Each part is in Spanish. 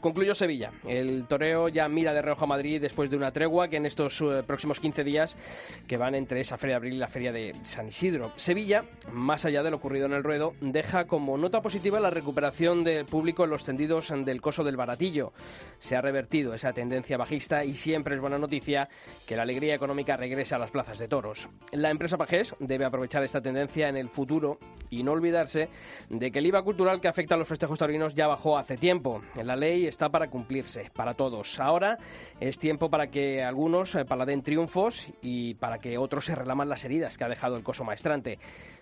Concluyó Sevilla. El toreo ya mira de reojo a Madrid después de una tregua que en estos eh, próximos 15 días que van entre esa feria de abril y la feria de San Isidro. Sevilla, más allá de lo ocurrido en el ruedo, deja como nota positiva la recuperación del público en los tendidos del coso del baratillo. Se ha revertido esa tendencia bajista y siempre es buena noticia que la alegría económica regrese a las plazas de toros. La empresa Pajés debe aprovechar esta tendencia en el futuro y no olvidarse de que el IVA cultural que afecta a los festejos taurinos ya bajó hace tiempo. En la ley está para cumplirse, para todos. Ahora es tiempo para que algunos eh, paladen triunfos y para que otros se relaman las heridas que ha dejado el coso maestrante.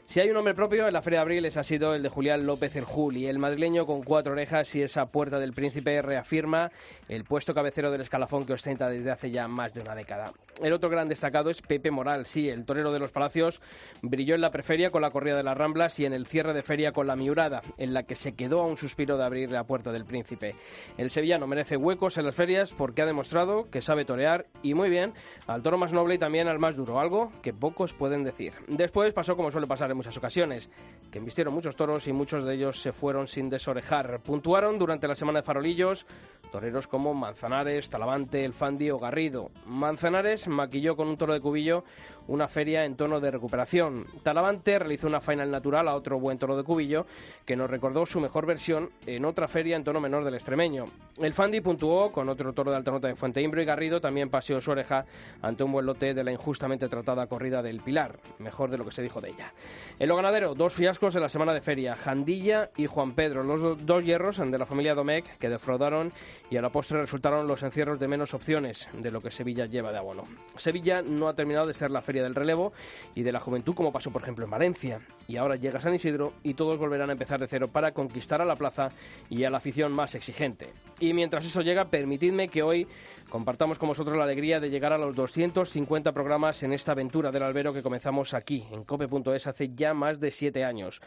Si hay un nombre propio en la Feria de Abril, ese ha sido el de Julián López el Juli, el madrileño con cuatro orejas y esa puerta del príncipe reafirma el puesto cabecero del escalafón que ostenta desde hace ya más de una década. El otro gran destacado es Pepe Moral, sí, el torero de los Palacios brilló en la preferia con la corrida de las Ramblas y en el cierre de feria con la Miurada, en la que se quedó a un suspiro de abrir la puerta del príncipe. El sevillano merece huecos en las ferias porque ha demostrado que sabe torear y muy bien al toro más noble y también al más duro, algo que pocos pueden decir. Después pasó como suele pasar muchas ocasiones, que embistieron muchos toros y muchos de ellos se fueron sin desorejar. Puntuaron durante la semana de farolillos toreros como Manzanares, Talavante, El Fandi o Garrido. Manzanares maquilló con un toro de cubillo una feria en tono de recuperación. Talavante realizó una final natural a otro buen toro de cubillo que nos recordó su mejor versión en otra feria en tono menor del extremeño. El Fandi puntuó con otro toro de alta nota de Fuente Imbro y Garrido también paseó su oreja ante un buen lote de la injustamente tratada corrida del Pilar, mejor de lo que se dijo de ella. En lo ganadero, dos fiascos en la semana de feria, Jandilla y Juan Pedro, los dos hierros de la familia Domecq que defraudaron y a la postre resultaron los encierros de menos opciones de lo que Sevilla lleva de abono. Sevilla no ha terminado de ser la feria del relevo y de la juventud como pasó por ejemplo en Valencia y ahora llega San Isidro y todos volverán a empezar de cero para conquistar a la plaza y a la afición más exigente. Y mientras eso llega, permitidme que hoy compartamos con vosotros la alegría de llegar a los 250 programas en esta aventura del albero que comenzamos aquí en cope.es hace ya más de siete años.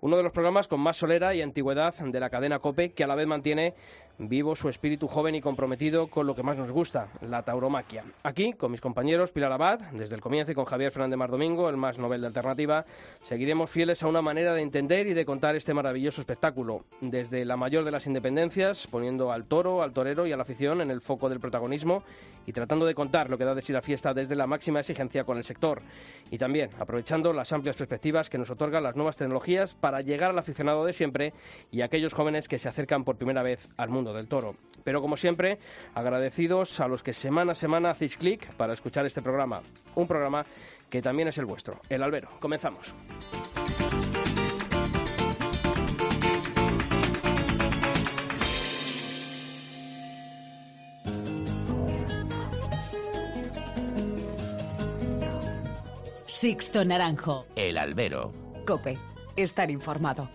Uno de los programas con más solera y antigüedad de la cadena COPE, que a la vez mantiene vivo su espíritu joven y comprometido con lo que más nos gusta, la tauromaquia. Aquí, con mis compañeros Pilar Abad, desde el comienzo y con Javier Fernández Mar Domingo, el más novel de alternativa, seguiremos fieles a una manera de entender y de contar este maravilloso espectáculo, desde la mayor de las independencias, poniendo al toro, al torero y a la afición en el foco del protagonismo y tratando de contar lo que da de sí la fiesta desde la máxima exigencia con el sector. Y también aprovechando las amplias perspectivas que nos otorgan las nuevas tecnologías para llegar al aficionado de siempre y a aquellos jóvenes que se acercan por primera vez al mundo del toro. Pero como siempre, agradecidos a los que semana a semana hacéis clic para escuchar este programa. Un programa que también es el vuestro, El Albero. Comenzamos. Sixto Naranjo. El albero. Cope. Estar informado.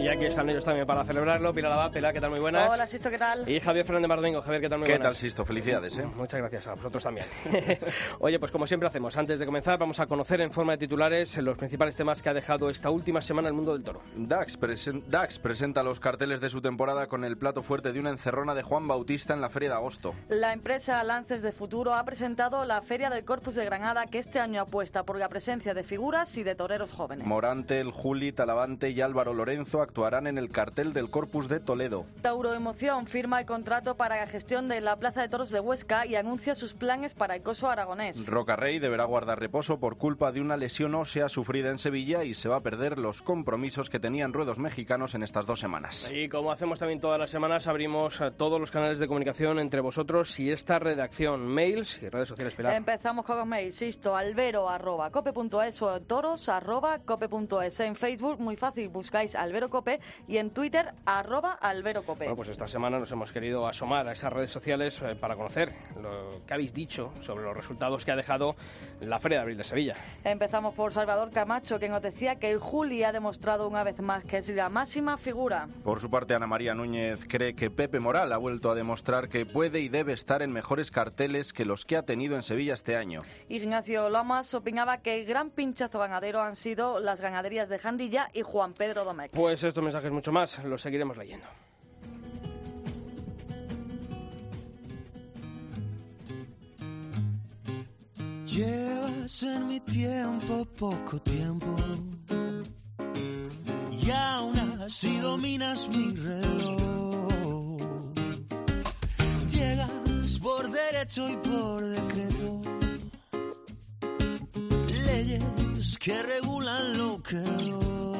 Y aquí están ellos también para celebrarlo. Pilar Abad, Pilar, ¿qué tal? Muy buenas. Hola, Sisto, ¿qué tal? Y Javier Fernández Mardomingo. Javier, ¿qué tal? Muy ¿Qué buenas. tal, Sisto? Felicidades, ¿eh? Muchas gracias a vosotros también. Oye, pues como siempre hacemos, antes de comenzar vamos a conocer en forma de titulares los principales temas que ha dejado esta última semana el mundo del toro. Dax, presen- Dax presenta los carteles de su temporada con el plato fuerte de una encerrona de Juan Bautista en la Feria de Agosto. La empresa Lances de Futuro ha presentado la Feria del Corpus de Granada que este año apuesta por la presencia de figuras y de toreros jóvenes. Morante, el Juli, Talavante y Álvaro Lorenzo actuarán en el cartel del Corpus de Toledo. Tauro Emoción firma el contrato para la gestión de la Plaza de Toros de Huesca y anuncia sus planes para el coso aragonés. Roca Rey deberá guardar reposo por culpa de una lesión ósea sufrida en Sevilla y se va a perder los compromisos que tenían ruedos mexicanos en estas dos semanas. Y como hacemos también todas las semanas, abrimos a todos los canales de comunicación entre vosotros y esta redacción, mails y redes sociales. Pilar. Empezamos con los mails, insisto, albero arroba cope.es o toros arroba cope.es. En Facebook, muy fácil, buscáis albero cope cope y en Twitter arroba alberocope. Bueno, pues esta semana nos hemos querido asomar a esas redes sociales eh, para conocer lo que habéis dicho sobre los resultados que ha dejado la Feria de Abril de Sevilla. Empezamos por Salvador Camacho, que nos decía que el Juli ha demostrado una vez más que es la máxima figura. Por su parte, Ana María Núñez cree que Pepe Moral ha vuelto a demostrar que puede y debe estar en mejores carteles que los que ha tenido en Sevilla este año. Ignacio Lomas opinaba que el gran pinchazo ganadero han sido las ganaderías de Jandilla y Juan Pedro Domecq. Pues estos mensajes mucho más los seguiremos leyendo. Llevas en mi tiempo poco tiempo y aún así dominas mi reloj. Llegas por derecho y por decreto. Leyes que regulan lo que doy.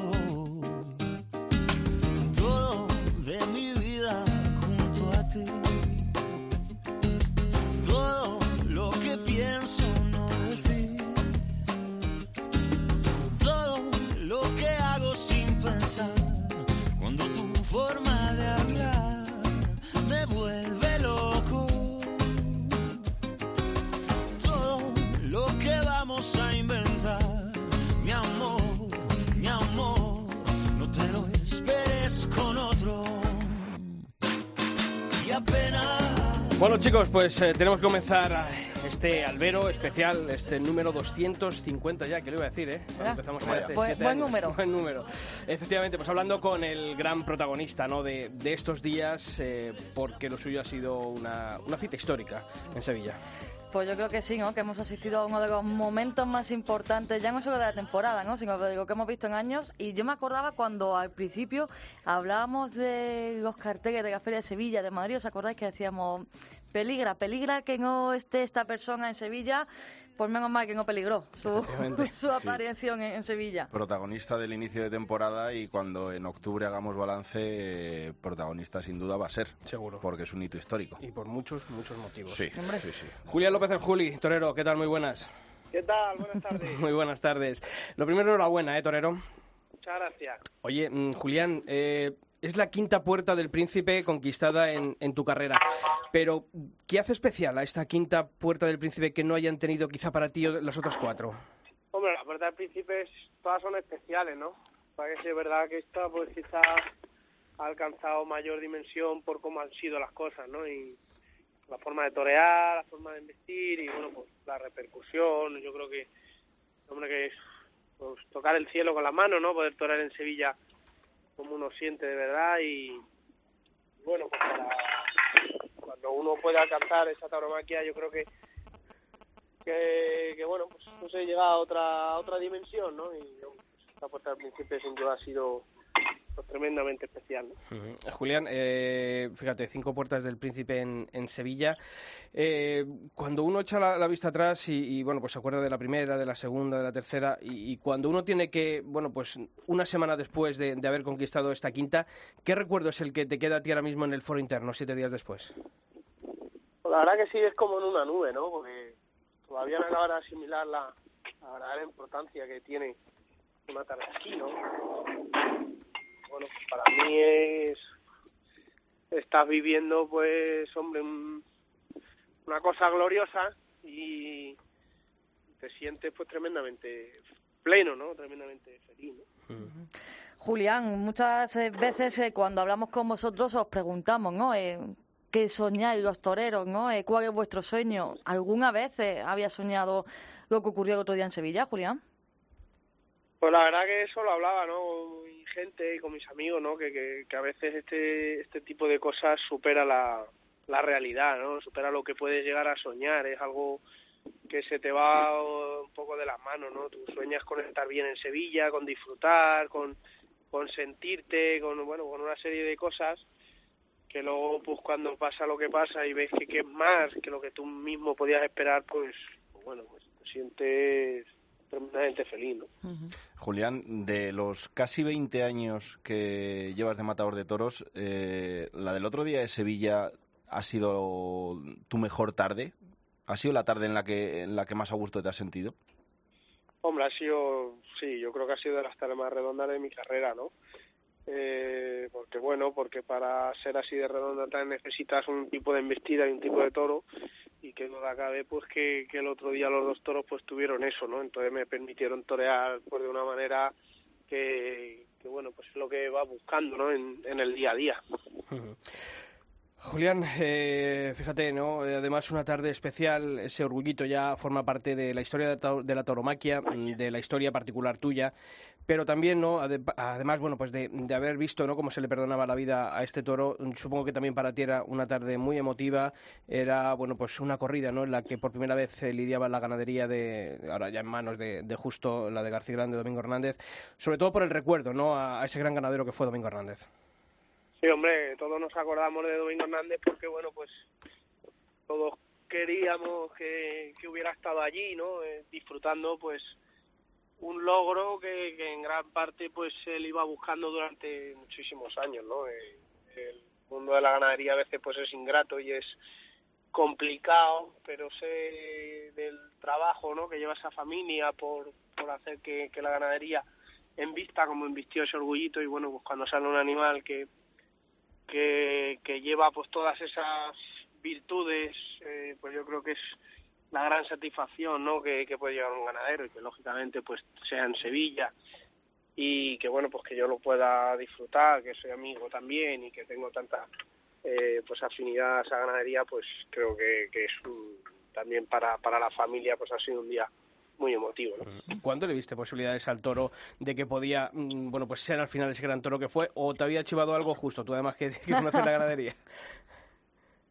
Bueno chicos, pues eh, tenemos que comenzar eh, este albero especial, este número 250 ya, que lo iba a decir, ¿eh? Ya. Empezamos Vaya. hace Buen- siete buen número. Buen número. Efectivamente, pues hablando con el gran protagonista ¿no? de, de estos días, eh, porque lo suyo ha sido una, una cita histórica en Sevilla. Pues yo creo que sí, ¿no? Que hemos asistido a uno de los momentos más importantes, ya no solo de la temporada, ¿no? Sino de lo que hemos visto en años. Y yo me acordaba cuando al principio hablábamos de los carteles de la Feria de Sevilla, de Madrid, ¿os acordáis que decíamos, peligra, peligra que no esté esta persona en Sevilla? Pues menos mal que no peligró su, aparición en, en Sevilla. Protagonista del inicio de temporada y cuando en octubre hagamos balance, eh, protagonista sin duda va a ser. Seguro. Porque es un hito histórico. Y por muchos, muchos motivos. Sí, Hombre. sí, sí. Julián López el Juli, Torero, ¿qué tal? Muy buenas. ¿Qué tal? Buenas tardes. Muy buenas tardes. Lo primero, enhorabuena, ¿eh, Torero? Muchas gracias. Oye, mm, Julián, eh, es la quinta puerta del príncipe conquistada en, en tu carrera. Pero, ¿qué hace especial a esta quinta puerta del príncipe que no hayan tenido quizá para ti las otras cuatro? Hombre, las puertas del príncipe todas son especiales, ¿no? Para que sí es verdad que esta pues quizá ha alcanzado mayor dimensión por cómo han sido las cosas, ¿no? Y la forma de torear, la forma de investir y bueno, pues la repercusión, yo creo que, hombre, que es pues, tocar el cielo con la mano, ¿no? Poder torear en Sevilla como uno siente de verdad y bueno, pues para cuando uno puede alcanzar esa tauromaquia, yo creo que que, bueno, pues no sé, llega a otra otra dimensión, ¿no? Y pues, esta puerta al principio sin ha sido pues, tremendamente especial, ¿no? Ujú. Julián, eh, fíjate, cinco puertas del príncipe en, en Sevilla. Eh, cuando uno echa la, la vista atrás y, y, bueno, pues se acuerda de la primera, de la segunda, de la tercera, y, y cuando uno tiene que, bueno, pues una semana después de, de haber conquistado esta quinta, ¿qué recuerdo es el que te queda a ti ahora mismo en el foro interno, siete días después? Pues la verdad que sí es como en una nube, ¿no? Porque todavía no acaban de asimilar la, la verdadera importancia que tiene una tarde así, ¿no? Bueno, para mí es estás viviendo, pues, hombre, un- una cosa gloriosa y te sientes, pues, tremendamente pleno, ¿no? Tremendamente feliz. Julián, muchas eh, veces eh, cuando hablamos con vosotros os preguntamos, ¿no? Eh, ¿Qué soñáis los toreros, no? Eh, ¿Cuál es vuestro sueño? ¿Alguna vez eh, había soñado lo que ocurrió el otro día en Sevilla, Julián? Pues la verdad que eso lo hablaba, ¿no? Mi gente y con mis amigos, ¿no? Que, que, que a veces este, este tipo de cosas supera la, la realidad, ¿no? Supera lo que puedes llegar a soñar. Es algo que se te va un poco de las manos, ¿no? Tú sueñas con estar bien en Sevilla, con disfrutar, con, con sentirte, con, bueno, con una serie de cosas que luego, pues cuando pasa lo que pasa y ves que, que es más que lo que tú mismo podías esperar, pues bueno, pues te sientes tremendamente feliz, ¿no? Julián, de los casi 20 años que llevas de matador de toros, eh, ¿la del otro día de Sevilla ha sido tu mejor tarde? ¿Ha sido la tarde en la que, en la que más a gusto te has sentido? Hombre, ha sido, sí, yo creo que ha sido de las tardes más redondas de mi carrera, ¿no? Eh, porque bueno, porque para ser así de redonda necesitas un tipo de embestida y un tipo de toro y que no acabe pues que, el otro día los dos toros pues tuvieron eso, ¿no? Entonces me permitieron torear pues de una manera que, bueno, pues es lo que va buscando, ¿no? En, en el día a día. Julián, eh, fíjate, ¿no? Además, una tarde especial, ese orgullito ya forma parte de la historia de, la tauromaquia, mm, de la historia particular tuya, pero también, ¿no? Ade- Además, bueno, pues de, haber visto, ¿no? Cómo se le perdonaba la vida a este toro, mm, supongo que también para ti era una tarde muy emotiva, era, bueno, pues una corrida, ¿no? En la que por primera vez se lidiaba la ganadería de, ahora ya en manos de, de justo la de García Grande, Domingo Hernández, sobre todo por el recuerdo, ¿no? A ese gran ganadero que fue Domingo Hernández. Sí, hombre, todos nos acordamos de Domingo Hernández porque, bueno, pues todos queríamos que, que hubiera estado allí, ¿no? Eh, disfrutando, pues, un logro que, en gran parte, pues, él iba buscando durante muchísimos años, ¿no? Eh, el mundo de la ganadería a veces, pues, es ingrato y es complicado, pero sé del trabajo, ¿no? Que lleva esa familia por, por hacer que, que la ganadería envista como invistió ese orgullito y, bueno, pues cuando sale un animal que que, que lleva pues todas esas virtudes, eh, pues yo creo que es la gran satisfacción ¿no? que, puede llevar un ganadero y que lógicamente pues sea en Sevilla y que bueno pues que yo lo pueda disfrutar, que soy amigo también y que tengo tanta eh, pues afinidad a ganadería pues creo que, que es un- también para, para la familia pues ha sido un día muy emotivo ¿no? ¿Cuándo le viste posibilidades al toro de que podía, mm, bueno, pues ser al final ese gran toro que fue? ¿O te había chivado algo justo, tú además que, que conoces la ganadería?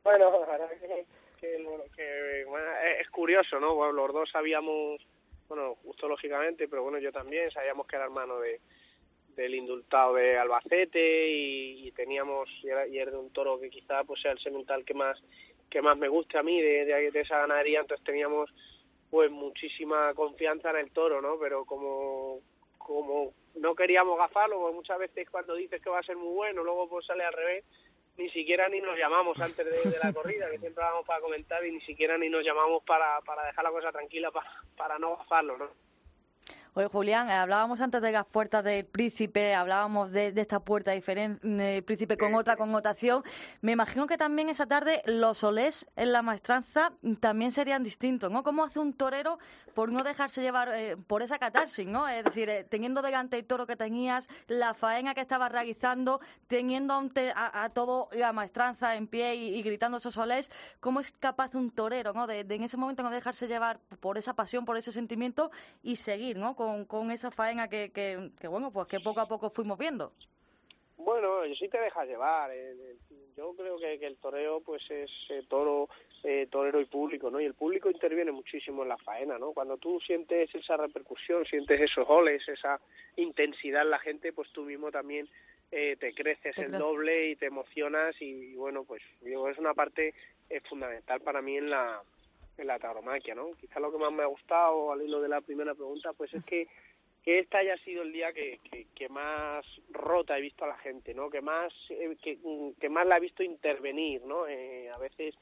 Bueno, que, que, lo- que, bueno, es es curioso, ¿no? Bueno, los dos sabíamos, bueno, justo lógicamente, pero bueno, yo también sabíamos que era hermano de del indultado de Albacete y, y teníamos y era, y era de un toro que quizá pues sea el semental que más que más me guste a mí de, de, de esa ganadería, entonces teníamos pues muchísima confianza en el toro, ¿no? Pero como como no queríamos gafarlo, porque muchas veces cuando dices que va a ser muy bueno, luego pues sale al revés, ni siquiera ni nos llamamos antes de, de la corrida, que siempre vamos para comentar y ni siquiera ni nos llamamos para, para dejar la cosa tranquila, para, para no gafarlo, ¿no? Oye, Julián, eh, hablábamos antes de las puertas del príncipe, hablábamos de, de esta puerta diferente, príncipe con otra connotación. Me imagino que también esa tarde los olés en la maestranza también serían distintos, ¿no? ¿Cómo hace un torero por no dejarse llevar eh, por esa catarsis, ¿no? Es decir, eh, teniendo delante el toro que tenías, la faena que estabas realizando, teniendo ante- a, a todo la maestranza en pie y, y gritando esos olés, ¿cómo es capaz un torero, ¿no? De, de en ese momento no dejarse llevar por esa pasión, por ese sentimiento y seguir, ¿no? Con, con esa faena que, que, que, bueno, pues que poco a poco fuimos viendo. Bueno, yo sí te dejas llevar. eh, eh, Yo creo que, que el toreo pues es eh, toro, eh, torero y público, ¿no? Y el público interviene muchísimo en la faena, ¿no? Cuando tú sientes esa repercusión, sientes esos goles, esa intensidad en la gente, pues tú mismo también eh, te creces Te el doble y te emocionas y, y, bueno, pues digo, es una parte eh, fundamental para mí en la en la tauromaquia, ¿no? Quizá lo que más me ha gustado al hilo de la primera pregunta, pues es que que este haya sido el día que, que, que más rota he visto a la gente, ¿no? Que más eh, que, que más la he visto intervenir, ¿no? Eh, a veces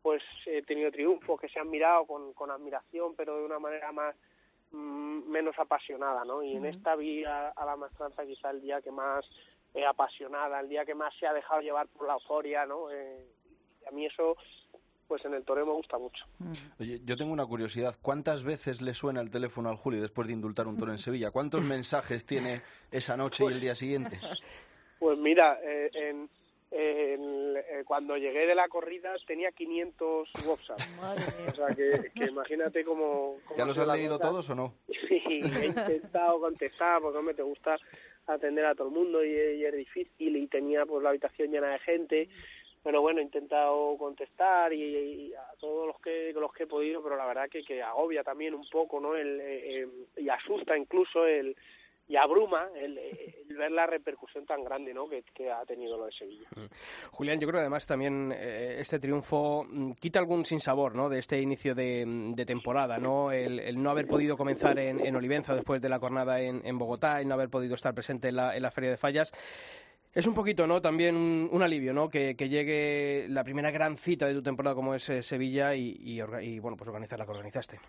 pues he tenido triunfos que se han mirado con, con admiración, pero de una manera más mm, menos apasionada, ¿no? Y en esta vi a, a la maestranza quizá el día que más eh, apasionada, el día que más se ha dejado llevar por la euforia, ¿no? Eh, y a mí eso pues en el toreo me gusta mucho. Oye, yo tengo una curiosidad. ¿Cuántas veces le suena el teléfono al Julio después de indultar un toro en Sevilla? ¿Cuántos mensajes tiene esa noche y el día siguiente? Pues mira, eh, en, en- eh, cuando llegué de la corrida tenía 500 WhatsApp. O sea que, que imagínate cómo... cómo ¿Ya los has leído todos o no? Sí, he intentado contestar porque hombre, te gusta atender a todo el mundo y, y es difícil y tenía pues la habitación llena de gente pero bueno he intentado contestar y, y a todos los que los que he podido pero la verdad que, que agobia también un poco no el, eh, eh, y asusta incluso el y abruma el, el ver la repercusión tan grande no que, que ha tenido lo de Sevilla Julián, yo creo que además también eh, este triunfo mm, quita algún sinsabor ¿no? de este inicio de, mm, temporada, ¿no? El, no haber podido comenzar en, en Olivenza después de la jornada en, en Bogotá, el no haber podido estar presente en la, en la Feria de Fallas. Es un poquito, ¿no? También un, alivio, ¿no? Que, que llegue la primera gran cita de tu temporada como es eh, Sevilla y, bueno, pues organizar la que organizaste.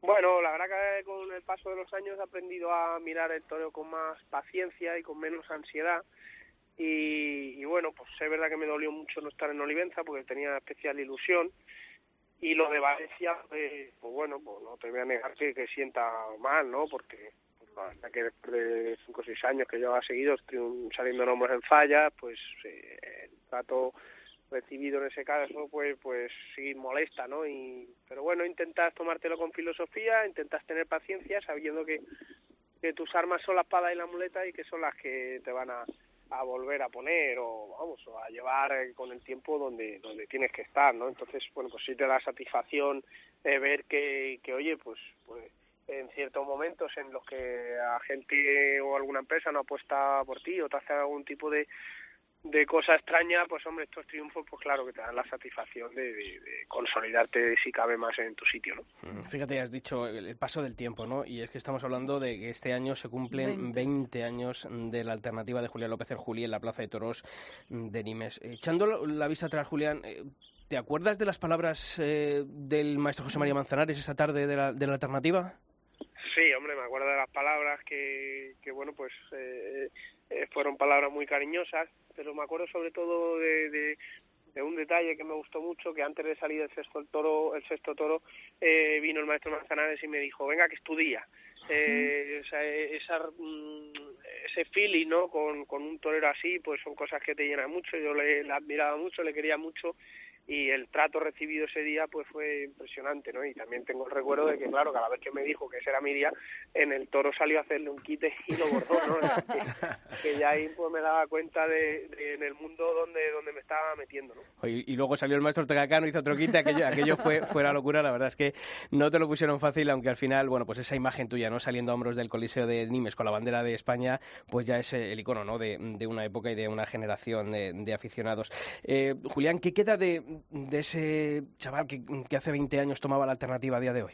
Bueno, la verdad que con el paso de los años he aprendido a mirar el toreo con más paciencia y con menos ansiedad. Y, y bueno, pues es verdad que me dolió mucho no estar en Olivenza porque tenía especial ilusión. Y lo de Valencia, pues, pues bueno, pues no te voy a negar que, que sienta mal, ¿no? Porque la verdad que después de cinco o seis años que llevaba seguidos saliendo nombres en falla, pues eh, el trato recibido en ese caso pues pues sí molesta no y pero bueno intentas tomártelo con filosofía intentas tener paciencia sabiendo que que tus armas son la espada y la muleta y que son las que te van a, a volver a poner o vamos o a llevar eh, con el tiempo donde donde tienes que estar no entonces bueno pues sí te da satisfacción eh, ver que que oye pues pues en ciertos momentos en los que a gente o alguna empresa no apuesta por ti o te hace algún tipo de de cosa extraña, pues hombre, estos triunfos, pues claro que te dan la satisfacción de, de- de consolidarte si cabe más en tu sitio, ¿no? Mm, Fíjate, has dicho el, el paso del tiempo, ¿no? Y es que estamos hablando de que este año se cumplen 20. 20, años de la alternativa de Julián López el Juli en la Plaza de Toros de Nimes. Echando la- la vista atrás, Julián, eh, ¿te acuerdas de las palabras eh, del maestro José María Manzanares esa tarde de la, de la alternativa? Acuerdo de las palabras que, que bueno, pues eh, eh, fueron palabras muy cariñosas, pero me acuerdo sobre todo de, de, de un detalle que me gustó mucho, que antes de salir el sexto el toro, el sexto toro, eh, vino el maestro Manzanares y me dijo, venga que estudia. Eh, sea, esa, mm, ese feeling, ¿no? Con, con un torero así, pues son cosas que te llenan mucho. Yo le, le admiraba mucho, le quería mucho y el trato recibido ese día pues fue impresionante, ¿no? Y también tengo el recuerdo de que, claro, cada vez que me dijo que ese era mi día, en el toro salió a hacerle un quite y lo bordó, ¿no? que, que ya ahí pues me daba cuenta de, de en el mundo donde donde me estaba metiendo, ¿no? Y, y luego salió el maestro Tegacano, hizo otro quite, aquello, aquello fue, fue la locura, la verdad es que no te lo pusieron fácil, aunque al final, bueno, pues esa imagen tuya, ¿no? Saliendo a hombros del Coliseo de Nimes con la bandera de España, pues ya es eh, el icono, ¿no? De, de una época y de una generación de, de aficionados. Eh, Julián, ¿qué queda de, de ese chaval que, hace 20 años tomaba la alternativa a día de hoy?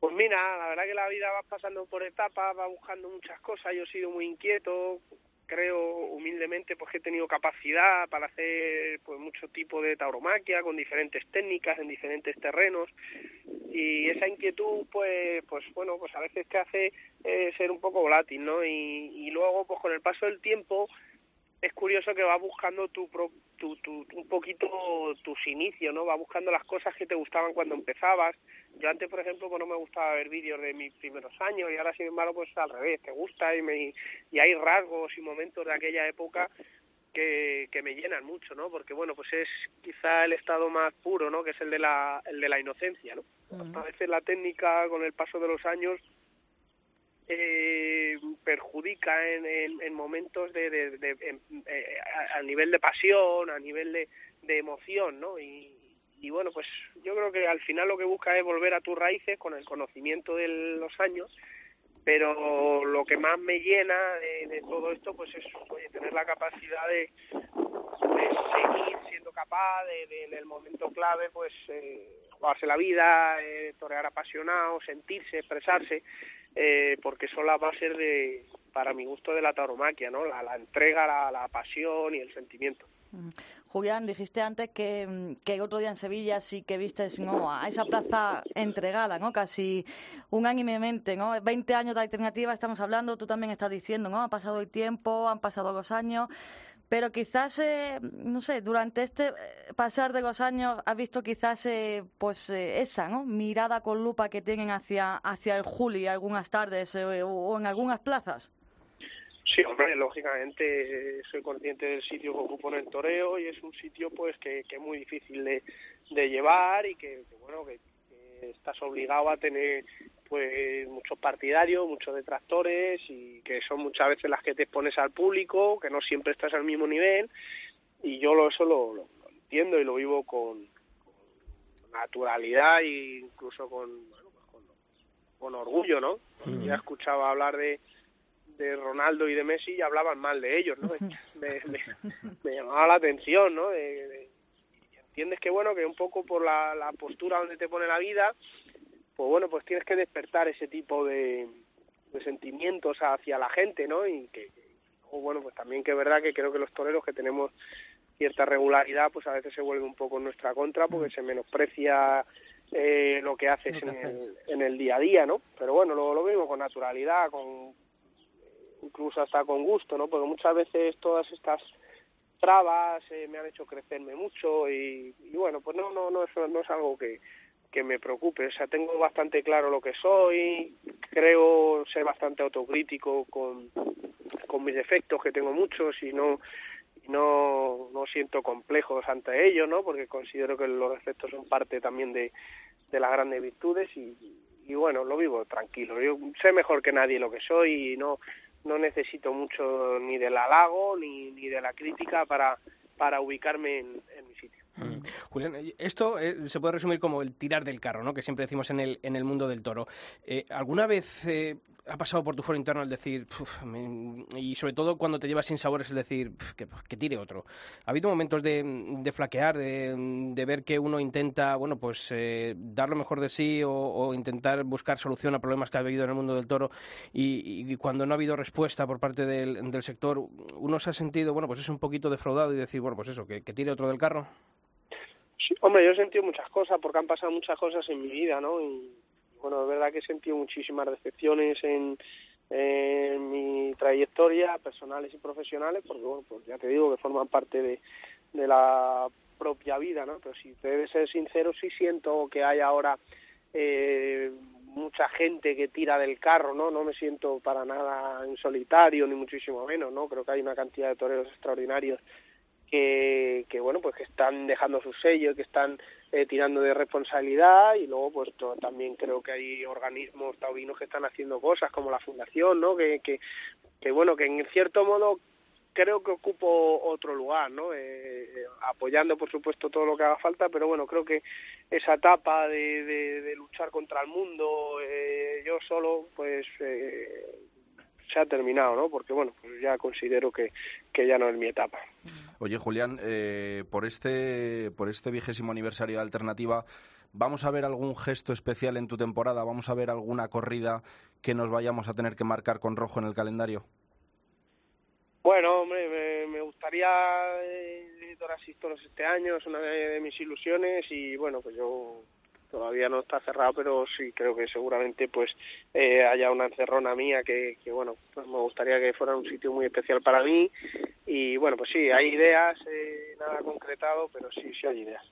Pues mira, la verdad que la vida va pasando por etapas, va buscando muchas cosas, yo he sido muy inquieto, creo humildemente pues que he tenido capacidad para hacer pues mucho tipo de tauromaquia con diferentes técnicas en diferentes terrenos. Y esa inquietud pues pues bueno pues a veces te hace eh, ser un poco volátil no y, y luego pues con el paso del tiempo es curioso que va buscando tu, pro- tu, tu, un poquito tus inicios, ¿no? Va buscando las cosas que te gustaban cuando empezabas. Yo antes, por ejemplo, pues no me gustaba ver vídeos de mis primeros años y ahora, sin embargo, pues al revés, te gusta y, me, y hay rasgos y momentos de aquella época que, que me llenan mucho, ¿no? Porque, bueno, pues es quizá el estado más puro, ¿no? Que es el de la, el de la inocencia, ¿no? A veces la técnica, con el paso de los años, eh, perjudica en, en, en momentos de, de, eh, a, nivel de pasión, a nivel de, de emoción, ¿no? Y, y bueno, pues yo creo que al final lo que busca es volver a tus raíces con el conocimiento de los años, pero lo que más me llena de, todo esto pues es oye, tener la capacidad de, seguir siendo capaz de en el momento clave pues eh, jugarse la vida, eh, torear apasionado, sentirse, expresarse, eh, porque son las bases de, para mi gusto, de la tauromaquia, ¿no? La, la entrega, la, la pasión y el sentimiento. Julián, dijiste antes que, mm, que otro día en Sevilla sí que viste ¿no? a esa plaza entregada, ¿no? Casi unánimemente, ¿no? 20 años de alternativa estamos hablando, tú también estás diciendo, ¿no? Ha pasado el tiempo, han pasado los años, pero quizás, eh, no sé, durante este eh, pasar de los años has visto quizás, eh, pues, eh, esa, ¿no? Mirada con lupa que tienen hacia, hacia el Juli algunas tardes eh, o en algunas plazas. Sí, hombre, lógicamente soy consciente del sitio que ocupo en el toreo y es un sitio pues que, que es muy difícil de, de llevar y que, que, bueno que, que estás obligado a tener pues muchos partidarios, muchos detractores y que son muchas veces las que te expones al público, que no siempre estás al mismo nivel y yo lo, eso lo, lo- lo entiendo y lo vivo con, con naturalidad e incluso con, bueno, pues con, con orgullo, ¿no? Mm. Ya escuchaba hablar de de Ronaldo y de Messi y hablaban mal de ellos, ¿no? Me, me, me llamaba la atención, ¿no? De- de- y entiendes que, bueno, que un poco por la, la postura donde te pone la vida, pues bueno, pues tienes que despertar ese tipo de, de sentimientos hacia la gente, ¿no? Y que, o bueno, pues también que es verdad que creo que los toreros que tenemos cierta regularidad, pues a veces se vuelve un poco en nuestra contra porque se menosprecia eh, lo que haces en el, en el día a día, ¿no? Pero bueno, lo, lo vivo con naturalidad, con incluso hasta con gusto, ¿no? Porque muchas veces todas estas trabas eh, me han hecho crecerme mucho y, y bueno, pues no, no, no, eso no es algo que, que me preocupe. O sea, tengo bastante claro lo que soy, creo ser bastante autocrítico con, con mis defectos, que tengo muchos, y no, no, no siento complejos ante ellos, ¿no? Porque considero que los defectos son parte también de, de las grandes virtudes y, bueno, lo vivo tranquilo. Yo sé mejor que nadie lo que soy y no, no necesito mucho ni del halago ni, ni de la crítica para, para ubicarme en mi sitio. Mm. Julián, eh, esto eh, se puede resumir como el tirar del carro, ¿no? Que siempre decimos en el, en el mundo del toro. Eh, ¿Alguna vez eh, ha pasado por tu foro interno el decir, "Puf, me- y sobre todo cuando te llevas sin sabores, el decir, "Puf, que, tire otro? ¿Ha habido momentos de, de flaquear, de, de ver que uno intenta, bueno, pues dar lo mejor de sí o, o intentar buscar solución a problemas que ha habido en el mundo del toro y, y cuando no ha habido respuesta por parte del, del sector, uno se ha sentido, bueno, pues es un poquito defraudado y decir, bueno, pues eso, que tire otro del carro? Sí, hombre, yo he sentido muchas cosas porque han pasado muchas cosas en mi vida, ¿no? Y bueno, es verdad que he sentido muchísimas decepciones en, mi trayectoria, personales y profesionales, porque bueno, pues ya te digo que forman parte de, la propia vida, ¿no? Pero si te debe ser sincero, sí siento que hay ahora eh, mucha gente que tira del carro, ¿no? No me siento para nada en solitario, ni muchísimo menos, ¿no? Creo que hay una cantidad de toreros extraordinarios que, bueno pues que están dejando su sello que están eh, tirando de responsabilidad y luego pues también creo que hay organismos taurinos que están haciendo cosas como la fundación no que, que bueno que en cierto modo creo que ocupo otro lugar no eh, eh, apoyando por supuesto todo lo que haga falta pero bueno creo que esa etapa de, de, de luchar contra el mundo eh, yo solo pues eh, se ha terminado no porque bueno pues ya considero que que ya no es mi etapa Oye, Julián, eh, por este por este vigésimo aniversario de Alternativa, ¿vamos a ver algún gesto especial en tu temporada? ¿Vamos a ver alguna corrida que nos vayamos a tener que marcar con rojo en el calendario? Bueno, hombre, me, me gustaría eh, y toros este año, es una de, de mis ilusiones y bueno, pues yo todavía no está cerrado, pero sí creo que seguramente pues eh, haya una encerrona mía que, que bueno, pues me gustaría que fuera un sitio muy especial para mí y bueno, pues sí, hay ideas, eh, nada concretado, pero sí, sí hay ideas.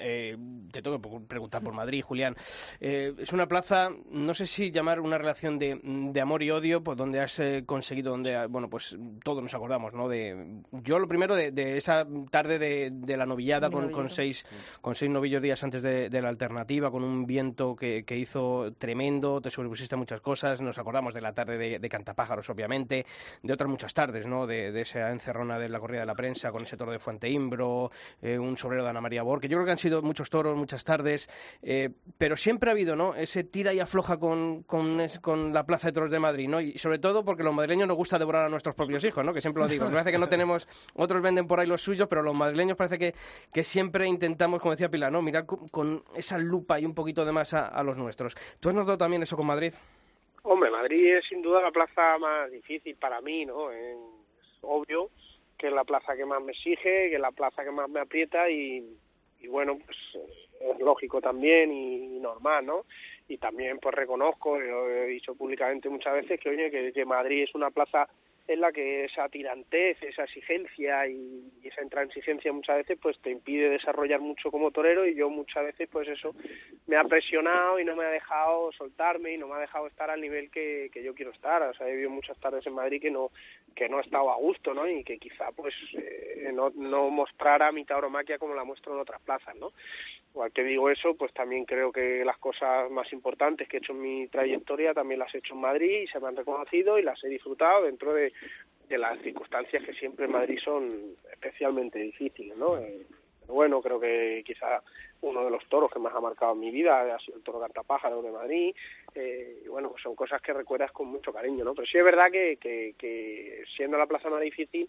Eh, te tengo que preguntar por Madrid, Julián. Eh, es una plaza, no sé si llamar una relación de, de amor y odio, pues donde has eh, conseguido, donde, ah, bueno, pues todos nos acordamos, ¿no? De, yo lo primero de, de esa tarde de, de la novillada con, seis con seis novillos días antes de, la alternativa, con un viento que, que hizo tremendo, te sobrepusiste a muchas cosas, nos acordamos de la tarde de, Cantapájaros, obviamente, de otras muchas tardes, ¿no? De, de esa encerrona de la corrida de la prensa con ese toro de Fuenteimbro, eh, un sobrero de Ana María Bor, que yo creo que han sido muchos toros, muchas tardes, eh, pero siempre ha habido, ¿no? Ese tira y afloja con, con, es- con la Plaza de Toros de Madrid, ¿no? Y sobre todo porque los madrileños nos gusta devorar a nuestros propios hijos, ¿no? Que siempre lo digo. Parece que no tenemos, otros venden por ahí los suyos, pero los madrileños parece que, que siempre intentamos, como decía Pilar, ¿no? Mirar con, con esa lupa y un poquito de más a, a los nuestros. ¿Tú has notado también eso con Madrid? Hombre, Madrid es sin duda la plaza más difícil para mí, ¿no? Es obvio que es la plaza que más me exige, que es la plaza que más me aprieta y, y bueno, pues es lógico también y, y normal, ¿no? Y también pues reconozco, lo he dicho públicamente muchas veces, que oye, que, que Madrid es una plaza en la que esa tirantez, esa exigencia y, y esa intransigencia muchas veces pues te impide desarrollar mucho como torero y yo muchas veces pues eso me ha presionado y no me ha dejado soltarme y no me ha dejado estar al nivel que, que yo quiero estar. O sea, he vivido muchas tardes en Madrid que no que no he estado a gusto, ¿no? Y que quizá pues eh, no, no mostrara mi tauromaquia como la muestro en otras plazas, ¿no? Igual que digo eso, pues también creo que las cosas más importantes que he hecho en mi trayectoria también las he hecho en Madrid y se me han reconocido y las he disfrutado dentro de, las circunstancias que siempre en Madrid son especialmente difíciles, ¿no? Eh, pero bueno, creo que quizá uno de los toros que más ha marcado mi vida ha sido el toro Cantapájaro de Madrid. Eh, y bueno, pues son cosas que recuerdas con mucho cariño, ¿no? Pero sí es verdad que, que, que siendo la plaza más difícil,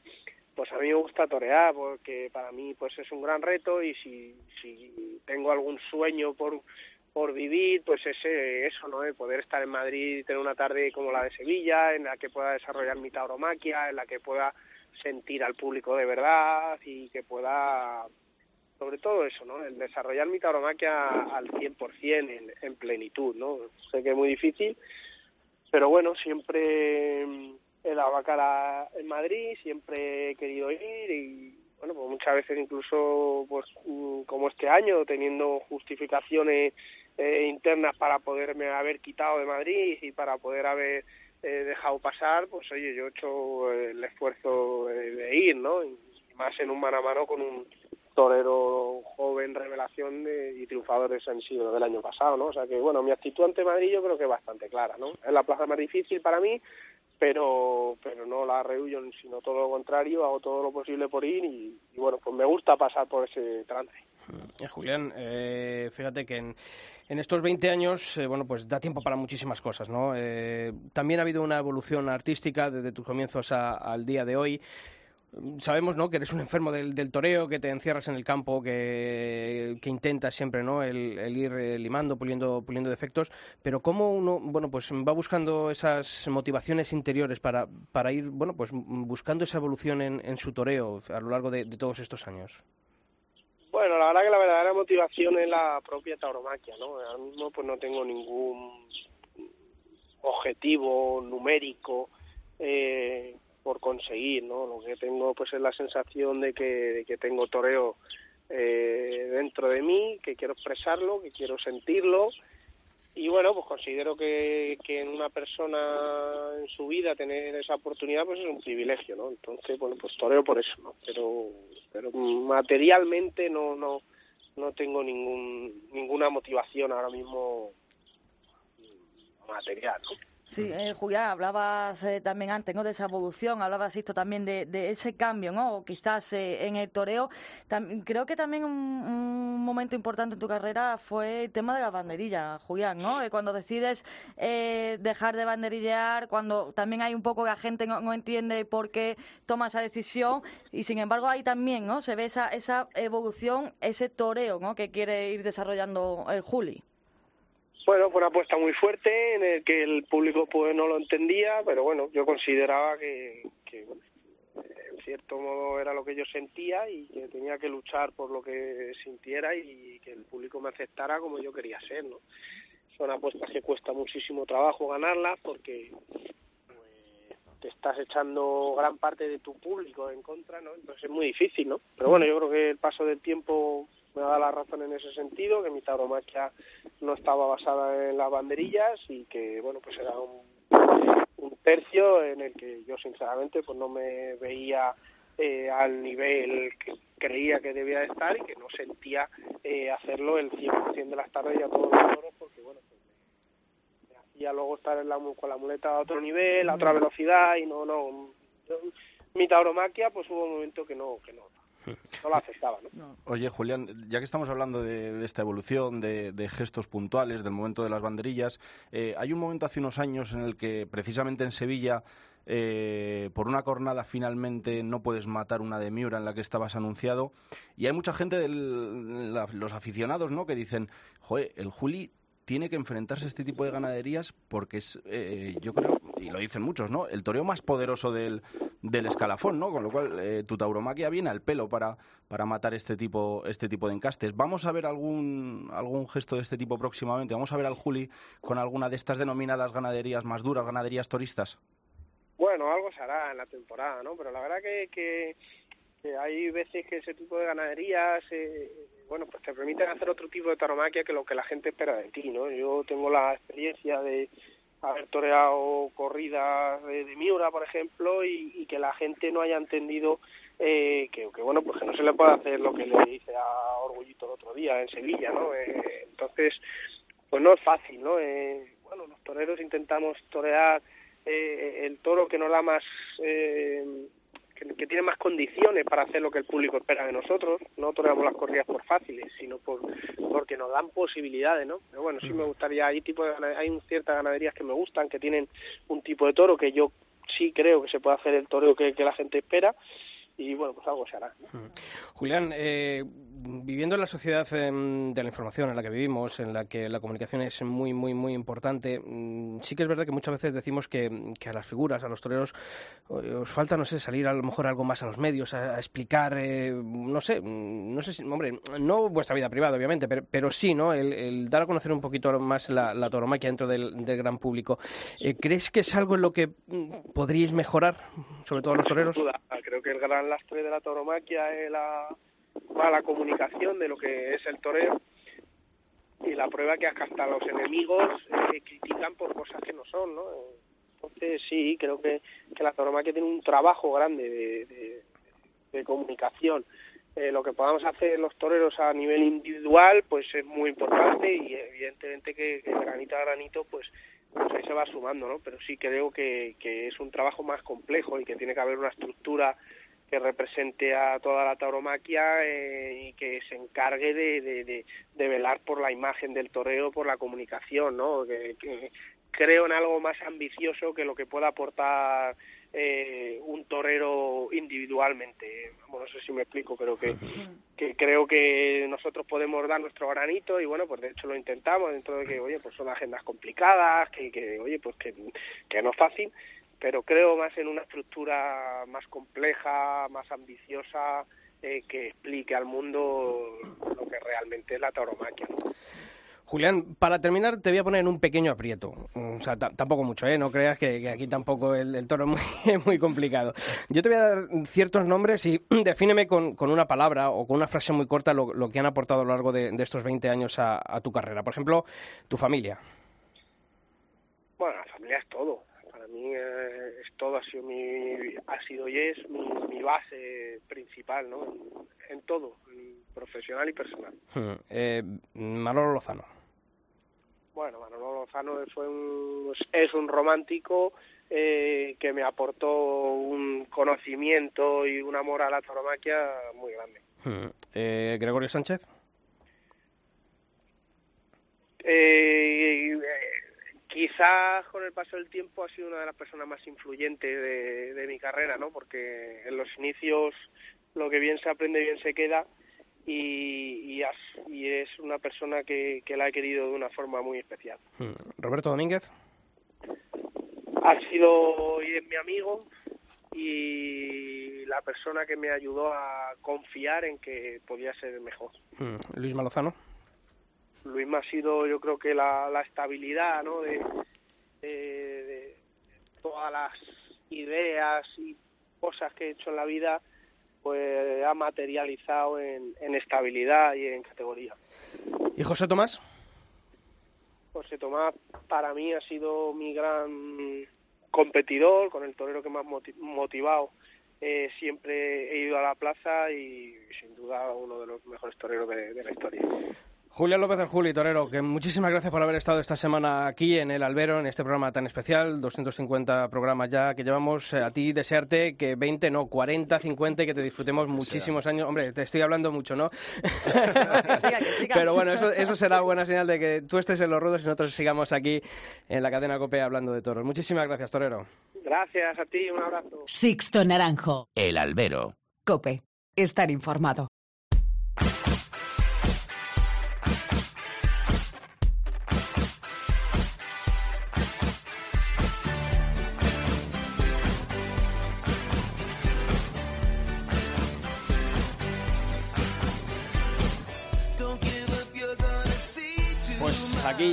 pues a mí me gusta torear porque para mí pues es un gran reto y si, si tengo algún sueño por por vivir, pues ese, eso, ¿no? El poder estar en Madrid y tener una tarde como la de Sevilla, en la que pueda desarrollar mi tauromaquia, en la que pueda sentir al público de verdad y que pueda sobre todo eso, ¿no? El desarrollar mi tauromaquia al 100% en, en plenitud, ¿no? Sé que es muy difícil, pero bueno, siempre dado cara en Madrid, siempre he querido ir y bueno, pues muchas veces incluso pues mm, como este año teniendo justificaciones eh, internas para poderme haber quitado de Madrid y para poder haber eh, dejado pasar, pues oye, yo he hecho el esfuerzo de, ir, ¿no? Y más en un mano a mano con un torero joven, revelación y triunfador de San Isidro del año pasado, ¿no? O sea que, bueno, mi actitud ante Madrid yo creo que es bastante clara, ¿no? Es la plaza más difícil para mí, pero pero no la rehuyo, sino todo lo contrario, hago todo lo posible por ir y, bueno, pues me gusta pasar por ese trance. Eh, Julián, eh, fíjate que en, en, estos 20 años, eh, bueno, pues da tiempo para muchísimas cosas, ¿no? Eh, también ha habido una evolución artística desde tus comienzos a, al día de hoy sabemos ¿no? que eres un enfermo del, del, toreo, que te encierras en el campo, que, que intentas siempre ¿no? el, ir limando, puliendo, puliendo defectos, pero cómo uno bueno, pues va buscando esas motivaciones interiores para, para ir bueno, pues buscando esa evolución en, en su toreo a lo largo de, de, todos estos años. Bueno, la verdad que la verdadera motivación es la propia tauromaquia, ¿no? Ahora mismo pues no tengo ningún objetivo numérico eh, por conseguir, ¿no? Lo que tengo pues es la sensación de que, de que tengo toreo eh, dentro de mí, que quiero expresarlo, que quiero sentirlo y bueno, pues considero que, que en una persona en su vida tener esa oportunidad pues es un privilegio, ¿no? Entonces, bueno, pues toreo por eso, ¿no? Pero, pero materialmente no, no, no tengo ningún, ninguna motivación ahora mismo material, ¿no? Sí, eh, Julián, hablabas eh, también antes ¿no? de esa evolución, hablabas esto también de, de ese cambio, ¿no? quizás eh, en el toreo. Tam creo que también un, un, momento importante en tu carrera fue el tema de la banderilla, Julián, ¿no? cuando decides eh, dejar de banderillear, cuando también hay un poco la gente no, no, entiende por qué toma esa decisión y sin embargo ahí también, ¿no? Se ve esa, esa evolución, ese toreo, ¿no? Que quiere ir desarrollando el Juli. Bueno, fue una apuesta muy fuerte en el que el público pues no lo entendía, pero bueno, yo consideraba que, en cierto modo era lo que yo sentía y que tenía que luchar por lo que sintiera y que el público me aceptara como yo quería ser, ¿no? Son apuestas que cuesta muchísimo trabajo ganarlas porque pues, te estás echando gran parte de tu público en contra, ¿no? Entonces es muy difícil, ¿no? Pero bueno, yo creo que el paso del tiempo me la razón en ese sentido, que mi tauromaquia no estaba basada en las banderillas y que, bueno, pues era un, tercio en el que yo sinceramente pues no me veía eh, al nivel que creía que debía estar y que no sentía eh, hacerlo el 100% de las tardes y a todos los toros porque, bueno, pues me, me hacía luego estar en la, con la muleta a otro nivel, a otra velocidad y no, no, yo, mi tauromaquia pues hubo un momento que no, que no no lo aceptaba. ¿no? Oye, Julián, ya que estamos hablando de, de esta evolución, de, de, gestos puntuales, del momento de las banderillas, eh, hay un momento hace unos años en el que precisamente en Sevilla eh, por una cornada finalmente no puedes matar una de Miura en la que estabas anunciado. Y hay mucha gente, del, la, los aficionados, ¿no? Que dicen, joder, el Juli tiene que enfrentarse a este tipo de ganaderías porque es, eh, yo creo, y lo dicen muchos, ¿no? El toreo más poderoso del, del escalafón, ¿no? Con lo cual eh, tu tauromaquia viene al pelo para, para matar este tipo, este tipo de encastes. ¿Vamos a ver algún, algún gesto de este tipo próximamente? ¿Vamos a ver al Juli con alguna de estas denominadas ganaderías más duras, ganaderías toristas? Bueno, algo se hará en la temporada, ¿no? Pero la verdad que, que, que hay veces que ese tipo de ganaderías... Eh, bueno, pues te permiten hacer otro tipo de taromaquia que lo que la gente espera de ti, ¿no? Yo tengo la experiencia de haber toreado corridas de, de Miura, por ejemplo, y, que la gente no haya entendido eh, que, que, bueno, pues que no se le puede hacer lo que le dice a Orgullito el otro día en Sevilla, ¿no? Eh, entonces, pues no es fácil, ¿no? Eh, bueno, los toreros intentamos torear eh, el toro que nos da más eh, que, que, tiene más condiciones para hacer lo que el público espera de nosotros. No toreamos las corridas por fáciles, sino por porque nos dan posibilidades, ¿no? Pero bueno, sí me gustaría, hay tipo de, hay ciertas ganaderías que me gustan, que tienen un tipo de toro que yo sí creo que se puede hacer el toro que, que la gente espera y bueno, pues algo se hará. Julián, eh, viviendo en la sociedad em, de la información en la que vivimos, en la que la comunicación es muy, muy, muy importante, mm, sí que es verdad que muchas veces decimos que, que a las figuras, a los toreros, eh, os falta, no sé, salir a lo mejor algo más a los medios, a, a explicar, eh, no sé, mm, no sé si, hombre, no vuestra vida privada, obviamente, pero, pero sí, ¿no? El, el dar a conocer un poquito más la, la tauromaquia dentro del, del gran público. ¿Crees que es algo en lo que mm, podríais mejorar, sobre todo los toreros? Creo que el gran lastre de la tauromaquia es la, va la comunicación de lo que es el toreo y la prueba que hasta los enemigos eh, critican por cosas que no son, ¿no? Entonces sí, creo que, que la tauromaquia tiene un trabajo grande de, de, de comunicación. Eh, lo que podamos hacer los toreros a nivel individual pues es muy importante y evidentemente que, que granito a granito pues pues ahí se va sumando, ¿no? Pero sí creo que, que es un trabajo más complejo y que tiene que haber una estructura que represente a toda la tauromaquia eh, y que se encargue de, de, de, de, velar por la imagen del toreo, por la comunicación, ¿no? Que, que creo en algo más ambicioso que lo que pueda aportar eh, un torero individualmente. Bueno, no sé si me explico, pero que, que creo que nosotros podemos dar nuestro granito y bueno, pues de hecho lo intentamos dentro de que, oye, pues son agendas complicadas, que, que oye, pues que, que no es fácil, pero creo más en una estructura más compleja, más ambiciosa, eh, que explique al mundo lo que realmente es la tauromaquia. ¿no? Julián, para terminar te voy a poner en un pequeño aprieto. O sea, tampoco mucho, ¿eh? No creas que, que aquí tampoco el, el, toro es muy, muy, complicado. Yo te voy a dar ciertos nombres y defíneme con, con una palabra o con una frase muy corta lo, lo que han aportado a lo largo de, de estos 20 años a, a, tu carrera. Por ejemplo, tu familia. Bueno, la familia es todo. Para mí eh, es todo, ha sido, mi, ha sido y es mi, mi base principal, ¿no? En, en todo, en profesional y personal. Hmm. Eh, Manolo Lozano bueno, Manolo Lozano fue un, es un romántico eh, que me aportó un conocimiento y un amor a la tauromaquia muy grande. Hmm. Eh, ¿Gregorio Sánchez? Eh, quizás con el paso del tiempo ha sido una de las personas más influyentes de, de mi carrera, ¿no? Porque en los inicios lo que bien se aprende bien se queda y, y, y, es una persona que, que, la he querido de una forma muy especial. Hmm. Roberto Domínguez. Ha sido y es mi amigo y la persona que me ayudó a confiar en que podía ser mejor. Hmm. Luis Malozano. Luis me ha sido, yo creo que la, la estabilidad, ¿no? De, de, de todas las ideas y cosas que he hecho en la vida pues ha materializado en, en, estabilidad y en categoría. ¿Y José Tomás? José Tomás para mí ha sido mi gran competidor, con el torero que más motivado. Eh, siempre he ido a la plaza y sin duda uno de los mejores toreros de, de la historia. Julián López del Juli, Torero, que muchísimas gracias por haber estado esta semana aquí en el Albero, en este programa tan especial, 250 programas ya que llevamos. A ti desearte que 20, no, 40, 50 y que te disfrutemos muchísimos años. Hombre, te estoy hablando mucho, ¿no? que siga, que siga. Pero bueno, eso, eso será buena señal de que tú estés en los ruedos y nosotros sigamos aquí en la cadena COPE hablando de toros. Muchísimas gracias, Torero. Gracias a ti, un abrazo. Sixto Naranjo. El Albero. COPE. Estar informado.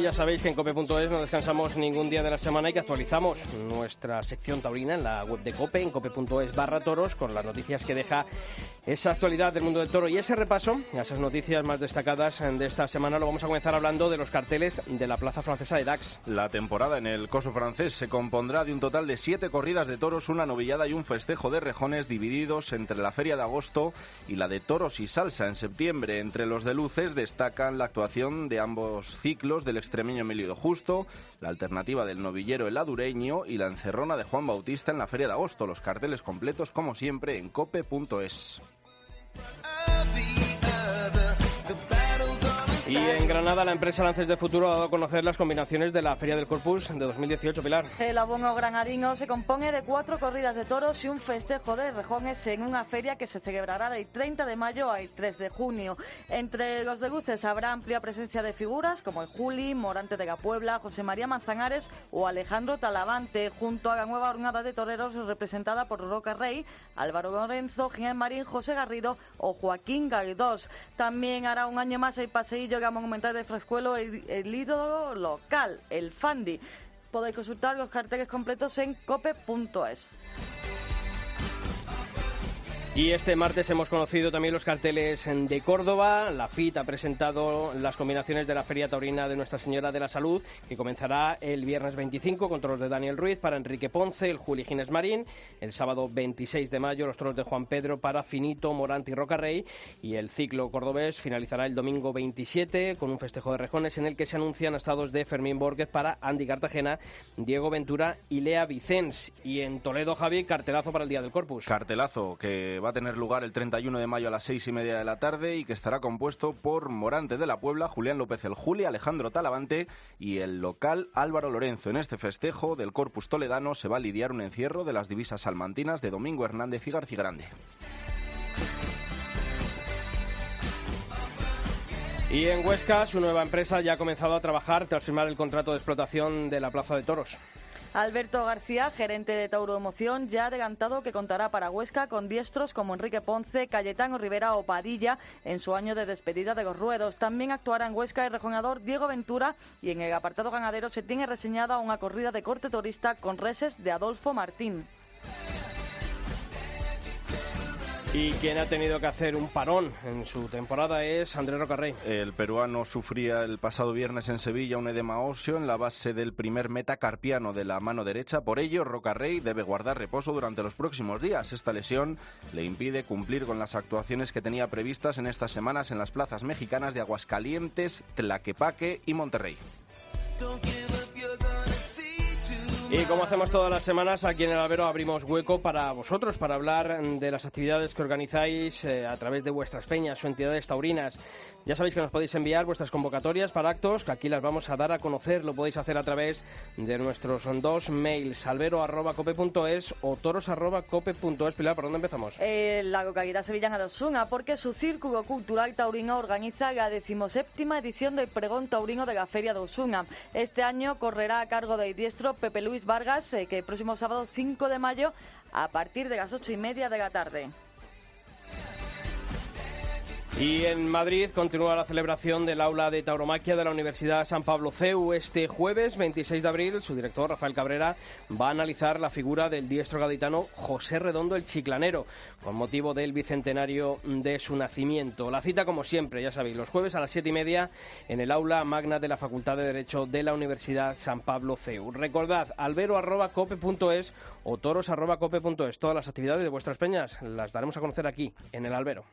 Ya sabéis que en cope.es no descansamos ningún día de la semana y que actualizamos nuestra sección taurina en la web de Cope, en cope.es barra toros, con las noticias que deja esa actualidad del mundo del toro. Y ese repaso, a esas noticias más destacadas de esta semana, lo vamos a comenzar hablando de los carteles de la plaza francesa de Dax. La temporada en el coso francés se compondrá de un total de siete corridas de toros, una novillada y un festejo de rejones divididos entre la feria de agosto y la de toros y salsa en septiembre. Entre los de luces destacan la actuación de ambos ciclos del extremeño Emilio Justo, la alternativa del novillero El Adureño y la encerrona de Juan Bautista en la Feria de Agosto. Los carteles completos, como siempre, en cope.es. Y en Granada, la empresa Lances de Futuro ha dado a conocer las combinaciones de la Feria del Corpus de 2018, Pilar. El abono granadino se compone de cuatro corridas de toros y un festejo de rejones en una feria que se celebrará del 30 de mayo al 3 de junio. Entre los de luces habrá amplia presencia de figuras como el Juli, Morante de la Puebla, José María Manzanares o Alejandro Talavante, junto a la nueva jornada de toreros representada por Roca Rey, Álvaro Lorenzo, Ginés Marín, José Garrido o Joaquín Galdós. También hará un año más el paseillo que monumental de Frescuelo, el, el ídolo local, el Fandi. Podéis consultar los carteles completos en cope.es. Y este martes hemos conocido también los carteles de Córdoba. La FIT ha presentado las combinaciones de la Feria Taurina de Nuestra Señora de la Salud, que comenzará el viernes 25 con toros de Daniel Ruiz para Enrique Ponce, el Juli Gines Marín. El sábado 26 de mayo los toros de Juan Pedro para Finito, Morante y Roca Rey. Y el ciclo cordobés finalizará el domingo 27 con un festejo de rejones en el que se anuncian estados de Fermín Borges para Andy Cartagena, Diego Ventura y Lea Vicens. Y en Toledo, Javi, cartelazo para el Día del Corpus. Cartelazo que va a tener lugar el 31 de mayo a las seis y media de la tarde y que estará compuesto por Morante de la Puebla, Julián López el Juli, Alejandro Talavante y el local Álvaro Lorenzo. En este festejo del Corpus Toledano se va a lidiar un encierro de las divisas salmantinas de Domingo Hernández y García Grande. Y en Huesca, su nueva empresa ya ha comenzado a trabajar tras firmar el contrato de explotación de la Plaza de Toros. Alberto García, gerente de Tauro Emoción, ya ha adelantado que contará para Huesca con diestros como Enrique Ponce, Cayetano Rivera o Padilla en su año de despedida de los ruedos. También actuará en Huesca el rejonador Diego Ventura y en el apartado ganadero se tiene reseñada una corrida de corte turista con reses de Adolfo Martín. Y quien ha tenido que hacer un parón en su temporada es Andrés Rocarrey. El peruano sufría el pasado viernes en Sevilla un edema óseo en la base del primer metacarpiano de la mano derecha. Por ello, Rocarrey debe guardar reposo durante los próximos días. Esta lesión le impide cumplir con las actuaciones que tenía previstas en estas semanas en las plazas mexicanas de Aguascalientes, Tlaquepaque y Monterrey. Y como hacemos todas las semanas, aquí en el Albero abrimos hueco para vosotros, para hablar de las actividades que organizáis eh, a través de vuestras peñas o entidades taurinas. Ya sabéis que nos podéis enviar vuestras convocatorias para actos, que aquí las vamos a dar a conocer. Lo podéis hacer a través de nuestros dos mails, albero.cope.es o toros.cope.es. Pilar, ¿por dónde empezamos? Eh, la localidad sevillana de Osuna, porque su Círculo Cultural Taurino organiza la decimoséptima edición del Pregón Taurino de la Feria de Osuna. Este año correrá a cargo del diestro Pepe Luis Vargas, eh, que el próximo sábado 5 de mayo, a partir de las ocho y media de la tarde. Y en Madrid continúa la celebración del aula de tauromaquia de la Universidad San Pablo CEU. Este jueves 26 de abril, su director Rafael Cabrera va a analizar la figura del diestro gaditano José Redondo el Chiclanero, con motivo del bicentenario de su nacimiento. La cita, como siempre, ya sabéis, los jueves a las siete y media en el aula magna de la Facultad de Derecho de la Universidad San Pablo CEU. Recordad, albero.cope.es o toros.cope.es. Todas las actividades de vuestras peñas las daremos a conocer aquí, en el albero.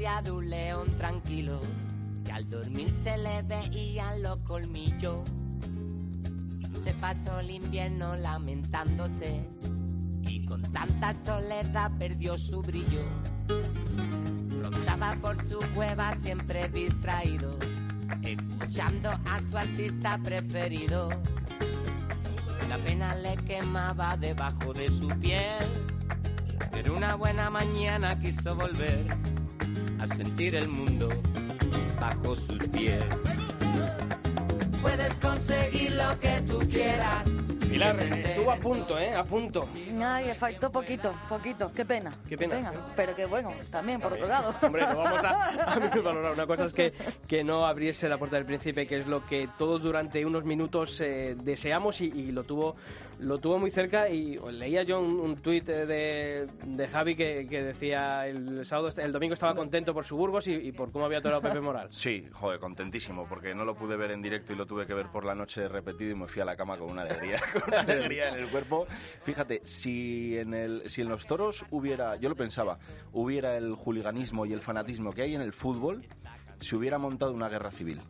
De un león tranquilo que al dormir se le veían los colmillos. Se pasó el invierno lamentándose y con tanta soledad perdió su brillo. Rondaba por su cueva siempre distraído, escuchando a su artista preferido. La pena le quemaba debajo de su piel, pero una buena mañana quiso volver a sentir el mundo bajo sus pies. Puedes conseguir lo que tú quieras. Pilar, estuvo a punto, ¿eh? A punto. Ay, le faltó poquito, poquito. Qué pena. Qué pena. Pero que bueno, también por otro lado. Hombre, no vamos a, a valorar. Una cosa es que, que no abriese la puerta del príncipe, que es lo que todos durante unos minutos eh, deseamos y, y lo tuvo lo tuvo muy cerca y leía yo un, un tuit de, de Javi que, decía el sábado, el domingo estaba contento por su Burgos y, por cómo había torado Pepe Moral. Sí, joder, contentísimo, porque no lo pude ver en directo y lo tuve que ver por la noche repetido y me fui a la cama con una alegría, con alegría en el cuerpo. Fíjate, si en, el, si en los toros hubiera, yo lo pensaba, hubiera el juliganismo y el fanatismo que hay en el fútbol, se hubiera montado una guerra civil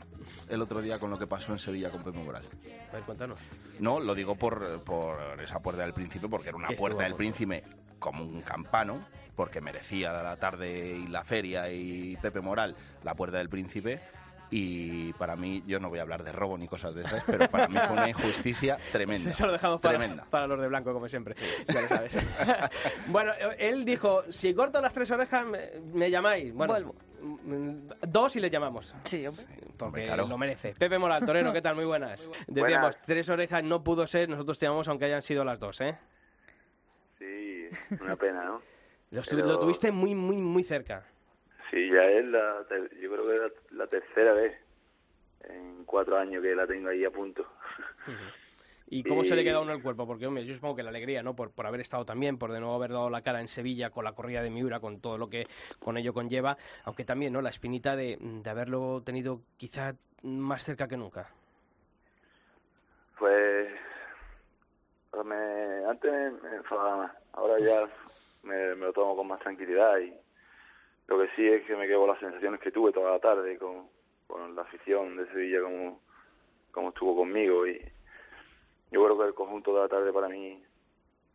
el otro día con lo que pasó en Sevilla con Pepe Moral. A ver, cuéntanos. No, lo digo por, por esa puerta del príncipe, porque era una puerta del príncipe como un campano, porque merecía la tarde y la feria y Pepe Moral la puerta del príncipe. Y para mí, yo no voy a hablar de robo ni cosas de esas, pero para mí fue una injusticia tremenda. Eso lo dejamos para, Tremenda. para los de blanco, como siempre. Ya lo sabes. bueno, él dijo, si corto las tres orejas, me, me llamáis. Bueno, Vuelvo. Mm, dos y le llamamos. Sí, hombre. Porque Hombre, claro. lo merece. Pepe Moral, Torero, ¿qué tal? Muy buenas. Decíamos, tres orejas no pudo ser, nosotros te llamamos aunque hayan sido las dos, ¿eh? Sí, una pena, ¿no? Lo, estu- Pero- lo tuviste muy, muy, muy cerca. Sí, ya es la, ter- yo creo que es la, la tercera vez en cuatro años que la tengo ahí a punto. ¿Y cómo se le queda a uno el cuerpo? Porque, hombre, yo supongo que la alegría, ¿no? Por, por haber estado también, por de nuevo haber dado la cara en Sevilla con la corrida de Miura, con todo lo que con ello conlleva, aunque también, ¿no? La espinita de, de haberlo tenido quizá más cerca que nunca. Pues, pues me, antes me, me enfadaba más, ahora ya me, me lo tomo con más tranquilidad y lo que sí es que me quedo con las sensaciones que tuve toda la tarde con, con la afición de Sevilla como, como estuvo conmigo y yo creo que el conjunto de la tarde para mí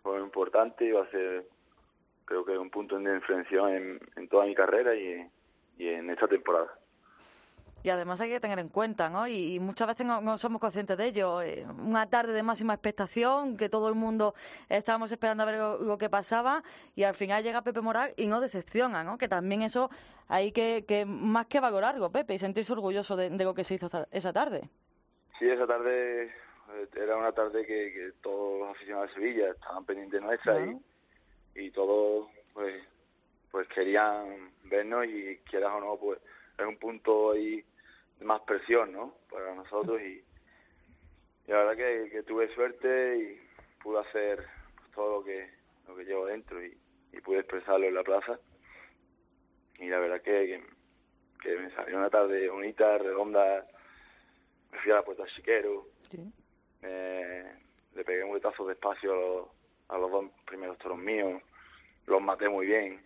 fue importante y va a ser creo que un punto de inflexión en, en toda mi carrera y, y en esta temporada. Y además hay que tener en cuenta, ¿no? Y, muchas veces no, no somos conscientes de ello. Eh, una tarde de máxima expectación, que todo el mundo estábamos esperando a ver lo, lo que pasaba, y al final llega Pepe Moral y no decepciona, ¿no? Que también eso hay que, que más que valorarlo, Pepe, y sentirse orgulloso de, de lo que se hizo esa- tarde. Sí, esa tarde era una tarde que, que todos los aficionados de Sevilla estaban pendientes nuestra Claro. y, y todos pues pues querían vernos y quieras o no pues es un punto ahí de más presión no para nosotros y, y la verdad que, que tuve suerte y pude hacer pues, todo lo que lo que llevo dentro y, y pude expresarlo en la plaza y la verdad que, que, que me salió una tarde bonita redonda me fui a la puerta chiquero Sí. Eh, le pegué un de espacio a los, a los dos primeros toros míos, los maté muy bien.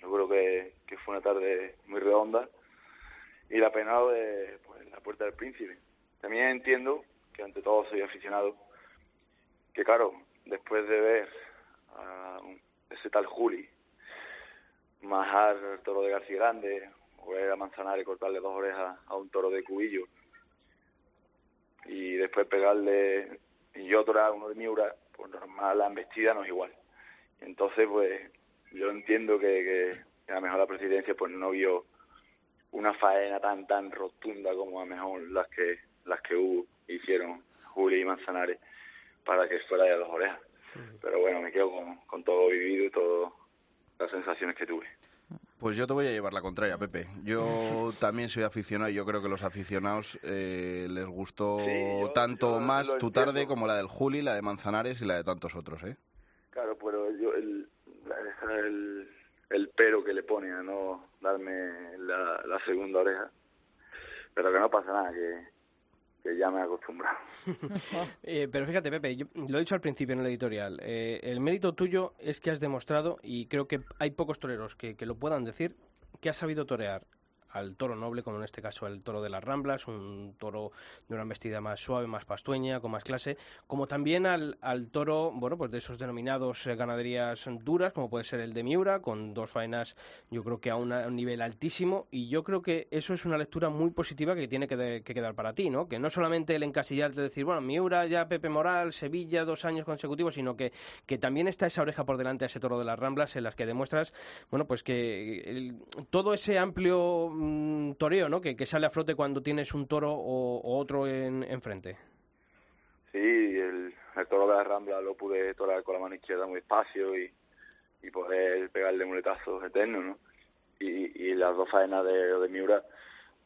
Yo creo que, fue una tarde muy redonda y la penado de pues, la puerta del príncipe. También entiendo que ante todo soy aficionado, que claro, después de ver a ese tal Juli majar el toro de García Grande o ver a Manzanares cortarle dos orejas a un toro de Cubillo y después pegarle y yo torar uno de Miura, pues normal la embestida no es igual. Entonces, pues yo entiendo que, que a lo mejor la presidencia pues no vio una faena tan tan rotunda como a lo mejor las que las que hubo, hicieron Juli y Manzanares para que fuera de dos orejas. Pero bueno, me quedo con, con todo lo vivido y todas las sensaciones que tuve. Pues yo te voy a llevar la contraria, Pepe. Yo también soy aficionado y yo creo que los aficionados eh, les gustó Sí, yo- tanto yo más tu tarde como la del Juli, la de Manzanares y la de tantos otros, ¿eh? Claro, pero yo el, el pero que le pone a no darme la, la segunda oreja. Pero que no pasa nada, que, que ya me he acostumbrado. Eh, pero fíjate, Pepe, yo lo he dicho al principio en el editorial, eh, el mérito tuyo es que has demostrado, y creo que hay pocos toreros que, que lo puedan decir, que has sabido torear al toro noble, como en este caso el toro de las Ramblas, un toro de una embestida más suave, más pastueña, con más clase, como también al, al toro, bueno, pues de esos denominados eh, ganaderías duras, como puede ser el de Miura, con dos faenas, yo creo que a, un nivel altísimo, y yo creo que eso es una lectura muy positiva que tiene que quedar para ti, ¿no? Que no solamente el encasillarte de decir, bueno, Miura, ya Pepe Moral, Sevilla, dos años consecutivos, sino que, que también está esa oreja por delante a ese toro de las Ramblas en las que demuestras, bueno, pues que el- todo ese amplio mm, toreo, ¿no? Que, que sale a flote cuando tienes un toro o, o otro en, enfrente. Sí, el, el toro de la Rambla lo pude torar con la mano izquierda muy despacio y, poder pegarle muletazos eternos, ¿no? Y, y las dos faenas de, de Miura,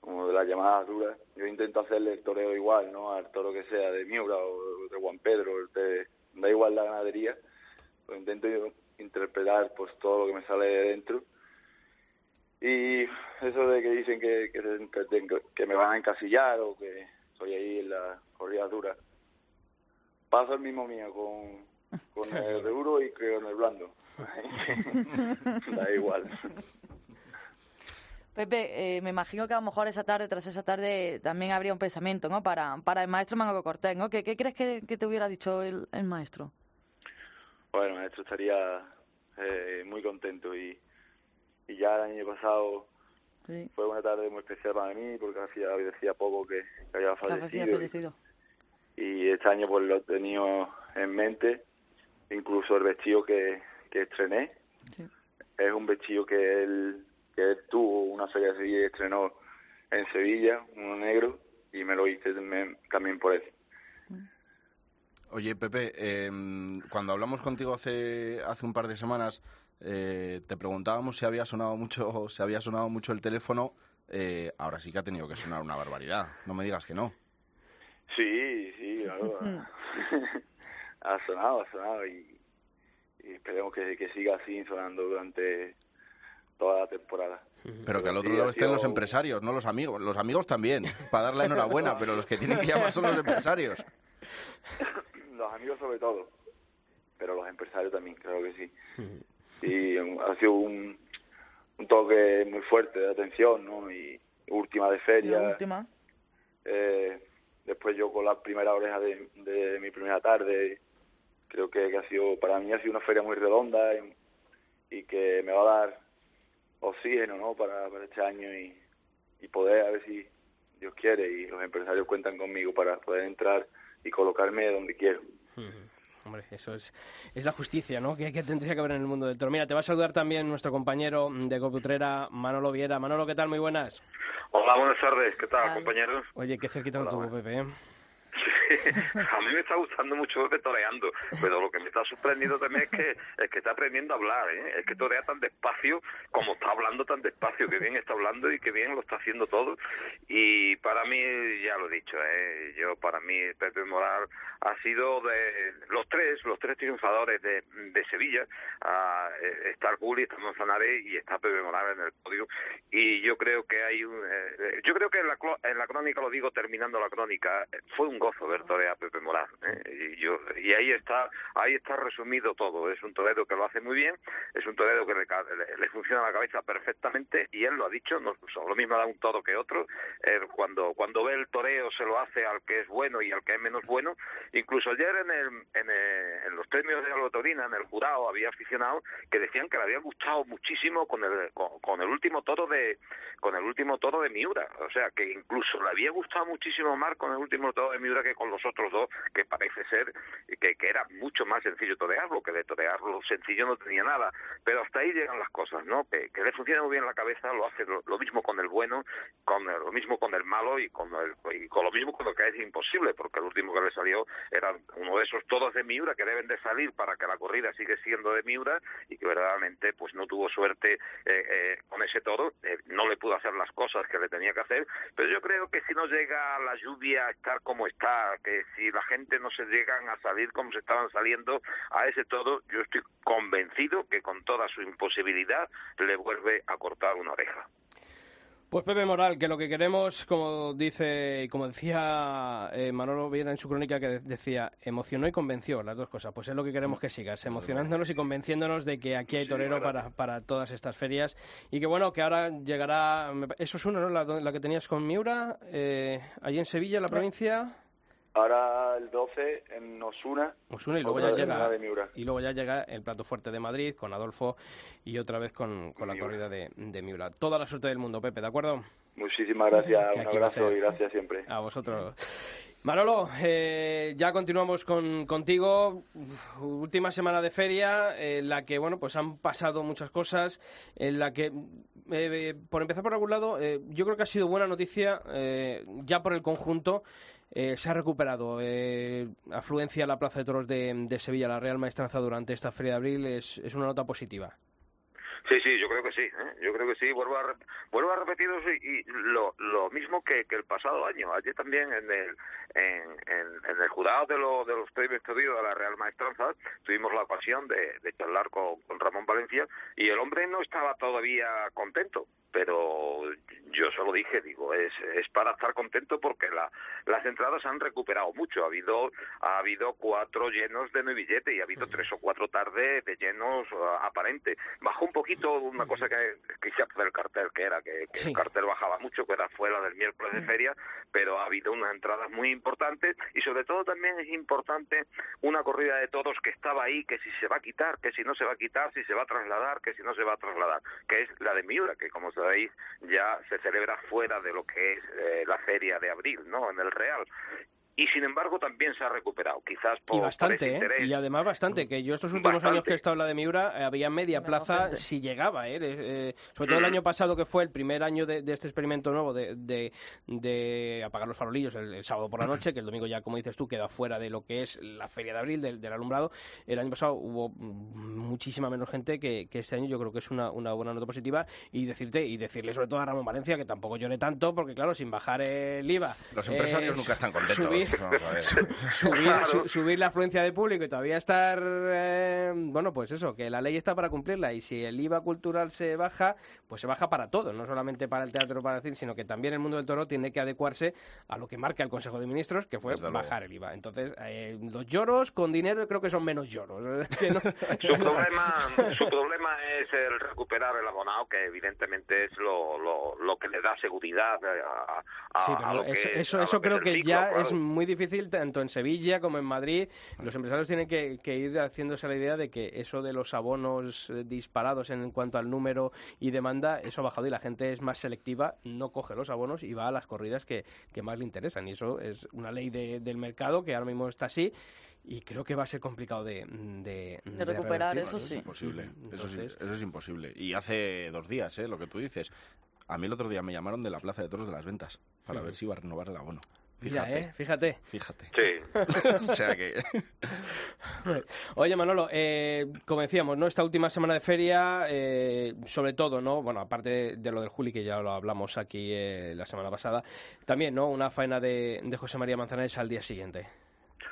como de las llamadas duras, yo intento hacerle el toreo igual, ¿no? Al toro que sea de Miura o de Juan Pedro, de- da igual la ganadería, pues intento yo interpretar pues todo lo que me sale de dentro y eso de que dicen que, que, me van a encasillar o que estoy ahí en la corrida dura paso el mismo mío con, con el de duro y con el blando. da igual. Pepe, eh, me imagino que a lo mejor esa tarde, tras esa tarde, también habría un pensamiento, ¿no? Para, para el maestro Manolo Cortés, ¿no? ¿Qué, qué crees que, que te hubiera dicho el, el maestro? Bueno, el maestro estaría eh, muy contento y, y ya el año pasado Sí. fue una tarde muy especial para mí porque hacía, decía poco que, que había había fallecido. y- fallecido. y este año pues lo he tenido en mente incluso el vestido que, que estrené Sí. es un vestido que él que él tuvo una feria de Sevilla y estrenó en Sevilla uno negro y me lo hice también, también por eso Oye, Pepe, em, cuando hablamos contigo hace, hace un par de semanas, eh, te preguntábamos si había sonado mucho, si había sonado mucho el teléfono. Eh, ahora sí que ha tenido que sonar una barbaridad. No me digas que no. sí sí claro ha sonado ha sonado y, y esperemos que, que siga así sonando durante toda la temporada Pero que al otro sí, lado estén los empresarios, no los amigos. Los amigos también, para dar la enhorabuena, pero los que tienen que llamar son los empresarios. los amigos sobre todo, pero los empresarios también, claro que sí. Y ha sido un, un toque muy fuerte de atención, ¿no? Y última de feria. la última. eh, después yo con la primera oreja de, de mi primera tarde, creo que, que ha sido, para mí ha sido una feria muy redonda y, y que me va a dar oxígeno, ¿no? Para, para este año y, y poder, a ver si Dios quiere y los empresarios cuentan conmigo para poder entrar y colocarme donde quiero. Hombre, eso es, es la justicia, ¿no? Que, que tendría que haber en el mundo del toro. Mira, te va a saludar también nuestro compañero de Coputrera, Manolo Viera. Manolo, ¿qué tal? Muy buenas. Hola, buenas tardes. ¿Qué tal, Hola. compañeros? Oye, qué cerquita lo tuvo, Pepe, ¿eh? a mí me está gustando mucho Pepe toreando, pero lo que me está sorprendiendo también es que es que está aprendiendo a hablar, ¿eh? Es que torea tan despacio como está hablando tan despacio, que bien está hablando y que bien lo está haciendo todo. Y para mí, ya lo he dicho, ¿eh? Yo, para mí, Pepe Moral ha sido de los tres, los tres triunfadores de, de Sevilla. Ah, eh, está el Juli, está Manzanares y está Pepe Moral en el podio. Y yo creo que hay un, eh, yo creo que en la, en la crónica, lo digo terminando la crónica, fue un gozo ver torear a Pepe Moral. ¿eh? Y, ahí está ahí está resumido todo. Es un torero que lo hace muy bien, es un torero que le, le- le funciona la cabeza perfectamente y él lo ha dicho, no, lo mismo da un toro que otro. Cuando, cuando ve el toreo se lo hace al que es bueno y al que es menos bueno. Incluso ayer en, el, en, el- en los premios de Alba Taurina, en el jurado, había aficionados que decían que le había gustado muchísimo con el, con, con el último toro de con el último toro de Miura. O sea, que incluso le había gustado muchísimo más con el último toro de Miura que los otros dos, que parece ser que, que era mucho más sencillo torearlo, que de torearlo sencillo no tenía nada. Pero hasta ahí llegan las cosas, ¿no? Que, que le funciona muy bien la cabeza, lo hace lo, mismo con el bueno, con el- lo mismo con el malo y con, el, y con lo mismo con lo que es imposible, porque el último que le salió era uno de esos toros de Miura que deben de salir para que la corrida sigue siendo de Miura y que verdaderamente pues no tuvo suerte eh, eh, con ese toro, eh, no le pudo hacer las cosas que le tenía que hacer, pero yo creo que si no llega la lluvia a estar como está, que si la gente no se llegan a salir como se estaban saliendo a ese toro, yo estoy convencido que con toda su imposibilidad le vuelve a cortar una oreja. Pues Pepe Moral, que lo que queremos, como dice y como decía eh, Manolo Viera en su crónica, que de- decía, emocionó y convenció, las dos cosas. Pues es lo que queremos que sigas, emocionándonos y convenciéndonos de que aquí hay torero para, para todas estas ferias. Y que bueno, que ahora llegará, eso es una, ¿no? La, la que tenías con Miura, eh, allí en Sevilla, en la provincia. Ahora el 12 en Osuna. Osuna y luego ya llega la de Miura. y luego ya llega el plato fuerte de Madrid con Adolfo y otra vez con, con la corrida de, de Miura. Toda la suerte del mundo, Pepe, ¿de acuerdo? Muchísimas gracias, Que un abrazo y gracias siempre. A vosotros. Manolo, eh, ya continuamos con, contigo. Última semana de feria, en la que bueno, pues han pasado muchas cosas, en la que, eh, por empezar por algún lado, eh, yo creo que ha sido buena noticia, eh, ya por el conjunto, eh, se ha recuperado eh, afluencia a la Plaza de Toros de, Sevilla, la Real Maestranza durante esta feria de abril, es, es una nota positiva. Sí, sí, yo creo que sí, ¿eh? yo creo que sí. Vuelvo a, vuelvo a repetiros y, y lo, lo mismo que, que el pasado año. Ayer también en el, en, en- el jurado de, lo- de los premios pedidos de la Real Maestranza tuvimos la ocasión de, charlar con Ramón Valencia y el hombre no estaba todavía contento, pero yo se lo dije, digo, es, es para estar contento porque la, las entradas han recuperado mucho. Ha habido ha habido cuatro llenos de no billete y ha habido tres o cuatro tardes de llenos uh, aparente. Bajó un poquito una cosa que quise hacer el cartel, que era que, que Sí. el cartel bajaba mucho, que era fuera del miércoles de feria, pero ha habido unas entradas muy importantes y sobre todo también es importante una corrida de toros que estaba ahí, que si se va a quitar, que si no se va a quitar, si se va a trasladar, que si no se va a trasladar, que es la de Miura, que como sabéis ya se celebra fuera de lo que es eh, la feria de abril, ¿no? En el Real. Y sin embargo también se ha recuperado, quizás por, Y por bastante, ese ¿eh? Y además bastante, que yo estos últimos Bastante. años que he estado en la de Miura eh, había media plaza si llegaba, ¿eh? Eh, sobre todo el Mm. año pasado que fue el primer año de, de este experimento nuevo de, de, de apagar los farolillos el, el sábado por la noche, que el domingo ya, como dices tú, queda fuera de lo que es la feria de abril del, del alumbrado. El año pasado hubo muchísima menos gente que, que este año yo creo que es una, una buena nota positiva y decirte y decirle sobre todo a Ramón Valencia que tampoco llore tanto porque claro, sin bajar el IVA Los empresarios eh, nunca están contentos. subir-. subir, Claro. su- subir la afluencia de público y todavía estar, eh, bueno, pues eso, que la ley está para cumplirla y si el IVA cultural se baja, pues se baja para todo, no solamente para el teatro, para cine, sino que también el mundo del toro tiene que adecuarse a lo que marca el Consejo de Ministros, que fue Desde luego. bajar el IVA. Entonces, eh, los lloros con dinero creo que son menos lloros. no- Su problema, su problema es el recuperar el abonado, que evidentemente es lo, lo, lo que le da seguridad a, a- Sí, a pero lo que eso, es- eso, a lo eso que es creo que ciclo, ya claro. es muy difícil tanto en Sevilla como en Madrid. Los empresarios tienen que, que ir haciéndose la idea de que eso de los abonos eh, disparados en cuanto al número y demanda, eso ha bajado y la gente es más selectiva, no coge los abonos y va a las corridas que, que más le interesan. Y eso es una ley de- del mercado que ahora mismo está así. Y creo que va a ser complicado de, de, De recuperar, eso Es sí. imposible. Eso, es, eso es imposible. Y hace dos días, ¿eh? Lo que tú dices. A mí el otro día me llamaron de la Plaza de Toros de las Ventas para ver si iba a renovar el abono. Mira, Fíjate, eh, fíjate. fíjate. Sí, o sea que... Oye, Manolo, eh, como decíamos, ¿no? Esta última semana de feria, eh, sobre todo, ¿no? Bueno, aparte de, de lo del Juli, que ya lo hablamos aquí eh, la semana pasada, también, ¿no? Una faena de, de José María Manzanares al día siguiente.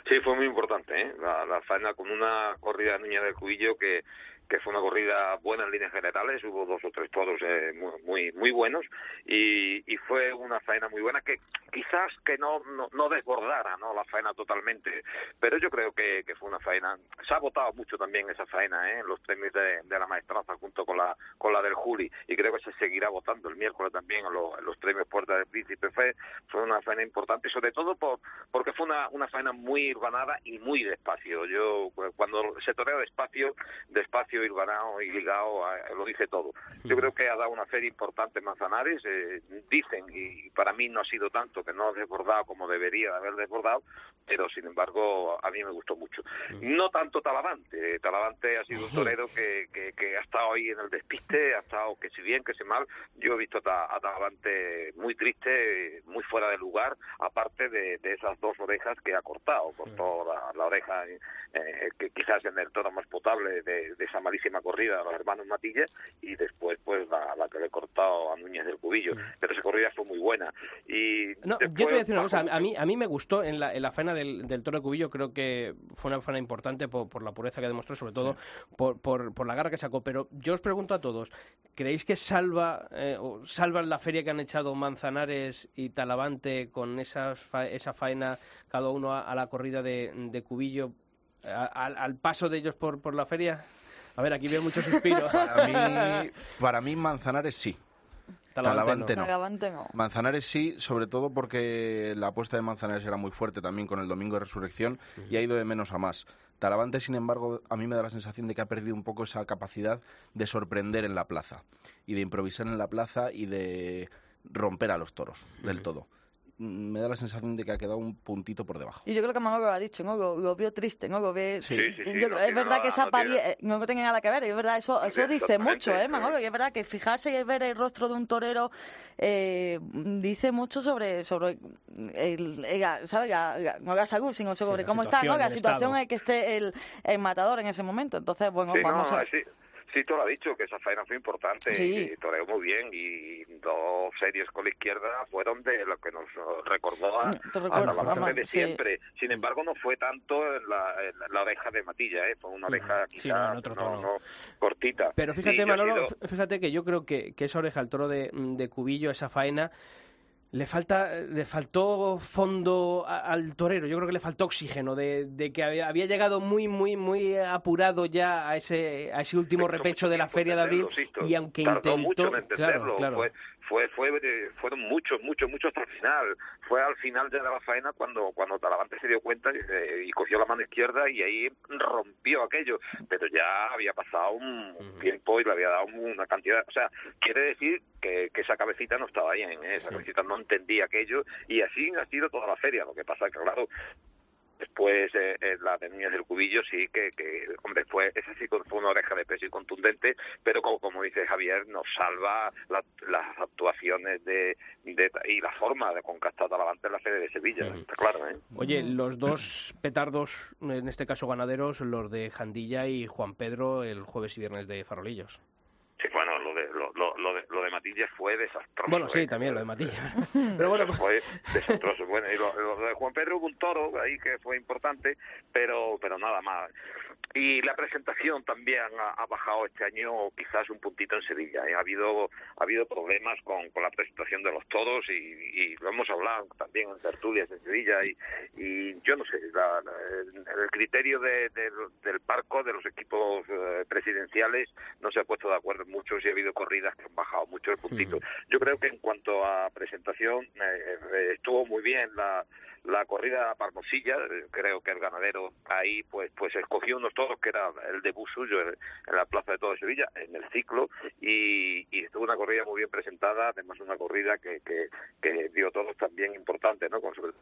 Sí, fue muy importante, ¿eh? La, la faena con una corrida de Niña del Cubillo que, que fue una corrida buena en líneas generales, hubo dos o tres toros eh, muy, muy muy buenos y, y fue una faena muy buena que quizás que no, no, no desbordara ¿no? la faena totalmente, pero yo creo que, que fue una faena, se ha votado mucho también esa faena ¿eh? en los premios de, la maestranza junto con la con la del Juli y creo que se seguirá votando el miércoles también en, los- los premios Puerta del Príncipe, fue, fue una faena importante, sobre todo por, porque fue una, una faena muy urbanada y muy despacio. Yo, cuando se torea despacio, despacio, urbanado y ligado, eh, lo dice todo. Yo creo que ha dado una feria importante en Manzanares, eh, dicen, y para mí no ha sido tanto, que no ha desbordado como debería de haber desbordado, pero sin embargo a mí me gustó mucho. No tanto Talavante, Talavante ha sido un torero que, que, que ha estado ahí en el despiste, ha estado que si bien, que si mal, yo he visto a, Ta- a Talavante muy triste, muy fuera de lugar, aparte de, de esas dos orejas que ha cortado, cortó la, la oreja eh, que quizás en el tono más potable de, de esa malísima corrida de los hermanos Matilla y después pues la, la que le he cortado a Núñez del Cubillo, pero esa corrida fue muy buena. Y No, yo te voy a decir una cosa. A mí, a mí me gustó en la, en la faena del, del toro de Cubillo. Creo que fue una faena importante por, por la pureza que demostró, sobre todo por, por, por la garra que sacó. Pero yo os pregunto a todos: ¿creéis que salva eh, o salvan la feria que han echado Manzanares y Talavante con esas fa- esa faena, cada uno a, a la corrida de, de Cubillo, al, al paso de ellos por, por la feria? A ver, aquí veo mucho suspiro. Para mí, para mí Manzanares sí. Talavante no. Manzanares sí, sobre todo porque la apuesta de Manzanares era muy fuerte también con el Domingo de Resurrección y ha ido de menos a más. Talavante, sin embargo, a mí me da la sensación de que ha perdido un poco esa capacidad de sorprender en la plaza y de improvisar en la plaza y de romper a los toros del todo. Me da la sensación de que ha quedado un puntito por debajo. Y yo creo que Manolo lo ha dicho, ¿no? Lo, lo vio triste, ¿no? Lo ve... Sí. Sí, sí, yo no creo- es verdad nada- que esa no tiene- eh, no tiene nada que ver, es verdad, eso, eso dice mucho, ¿eh, sí. Manolo? Y es verdad que fijarse y ver el rostro de un torero eh, dice mucho sobre, sobre el, el- ¿sabes? La- la- no la salud, sino sobre cómo está, ¿no? situación, La situación en que esté el, el matador en ese momento. Entonces, bueno, Sí, vamos no, a... sí. Tú lo has dicho, que esa faena fue importante Sí. y toreó muy bien y dos series con la izquierda fueron de lo que nos recordó a, Te a recuerdo, la base mamá, de sí. siempre. Sin embargo, no fue tanto en la, en la oreja de Matilla, ¿eh? fue una oreja Sí, quizá no, en otro no- tono. no, cortita. Pero fíjate, Manolo, sido- fíjate que yo creo que, que esa oreja, el toro de, de Cubillo, esa faena, le falta, le faltó fondo a- al torero. Yo creo que le faltó oxígeno, de, de que había, había llegado muy, muy, muy apurado ya a ese, a ese último repecho de la Feria de Abril y aunque Tardó mucho intentó, en claro, claro. Fue, fue, fue, eh, fueron muchos, muchos, muchos hasta el final. Fue al final ya de la faena cuando, cuando Talavante se dio cuenta eh, y cogió la mano izquierda y ahí rompió aquello. Pero ya había pasado un tiempo y le había dado una cantidad. O sea, quiere decir que, que esa cabecita no estaba bien, ¿eh? esa Sí. cabecita no entendía aquello y así ha sido toda la feria. Lo que pasa que, claro, Después eh, eh, la de Niñas del Cubillo sí que, que hombre, fue, esa sí fue una oreja de peso y contundente, pero como, como dice Javier, nos salva la- las actuaciones de, de- y la forma de conquistar Talavante en la sede de Sevilla, está claro, ¿eh? Oye, los dos petardos, en este caso ganaderos, los de Jandilla y Juan Pedro, el jueves y viernes de Farolillos. Sí, bueno, lo de, lo, lo, fue desastroso. Bueno, sí, ¿eh? también lo de Matilla. Pero bueno, fue desastroso. Bueno, y lo, lo de Juan Pedro hubo un toro ahí que fue importante, pero pero nada más. Y la presentación también ha, ha bajado este año quizás un puntito en Sevilla. ¿eh? Ha habido ha habido problemas con, con la presentación de los toros y, y lo hemos hablado también en tertulias en Sevilla y, y yo no sé, la- la- el criterio de- del- del parco, de los equipos eh, presidenciales, no se ha puesto de acuerdo en mucho y ha habido corridas que han bajado mucho el puntito. Yo creo que en cuanto a presentación eh, eh, estuvo muy bien la, la corrida a Palmosilla, eh, creo que el ganadero ahí pues pues escogió unos toros que era el debut suyo en, en la Plaza de Todo de Sevilla, en el ciclo, y, y estuvo una corrida muy bien presentada, además una corrida que, que, que dio todos también importantes, ¿no? Con sobre.